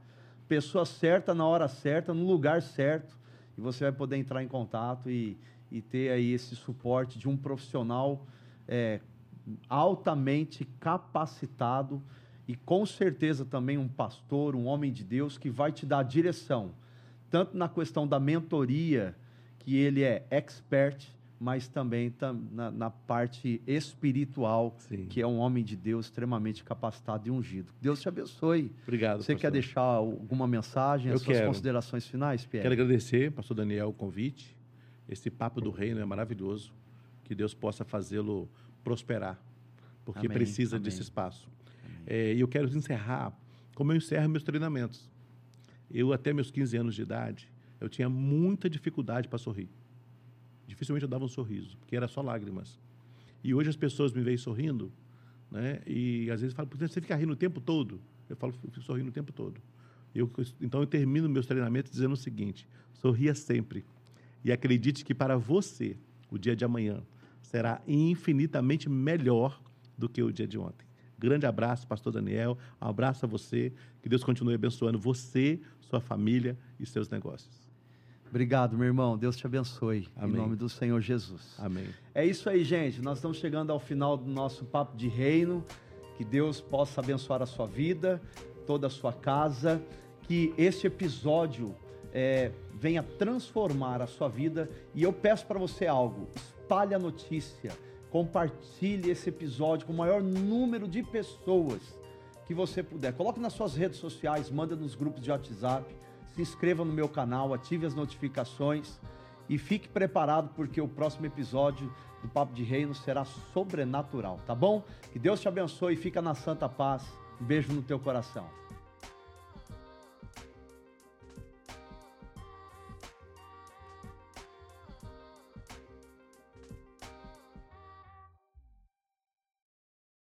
pessoa certa na hora certa, no lugar certo, e você vai poder entrar em contato e, e ter aí esse suporte de um profissional é, altamente capacitado e com certeza também um pastor, um homem de Deus que vai te dar direção, tanto na questão da mentoria, que ele é expert, mas também tam, na, na, parte espiritual, Sim. que é um homem de Deus extremamente capacitado e ungido. Deus te abençoe. Obrigado. Você pastor. quer deixar alguma mensagem, Eu as suas quero. considerações finais, Pierre? Quero agradecer, pastor Daniel, o convite. Esse papo do reino é maravilhoso. Que Deus possa fazê-lo prosperar, porque Amém. precisa Amém. desse espaço. É, e eu quero encerrar como eu encerro meus treinamentos. Eu, até meus 15 anos de idade, eu tinha muita dificuldade para sorrir. Dificilmente eu dava um sorriso, porque era só lágrimas. E hoje as pessoas me veem sorrindo, né? E às vezes falam, você fica rindo o tempo todo? Eu falo, eu fico sorrindo o tempo todo. Eu, então eu termino meus treinamentos dizendo o seguinte: sorria sempre. E acredite que para você, o dia de amanhã será infinitamente melhor do que o dia de ontem. Grande abraço, pastor Daniel. Um abraço a você. Que Deus continue abençoando você, sua família e seus negócios. Obrigado, meu irmão. Deus te abençoe. Amém. Em nome do Senhor Jesus. Amém. É isso aí, gente. Nós estamos chegando ao final do nosso papo de reino. Que Deus possa abençoar a sua vida, toda a sua casa. Que este episódio é, venha transformar a sua vida. E eu peço para você algo: espalhe a notícia, compartilhe esse episódio com o maior número de pessoas que você puder. Coloque nas suas redes sociais, manda nos grupos de WhatsApp se inscreva no meu canal, ative as notificações e fique preparado porque o próximo episódio do Papo de Reino será sobrenatural, tá bom? Que Deus te abençoe e fica na santa paz. Um beijo no teu coração.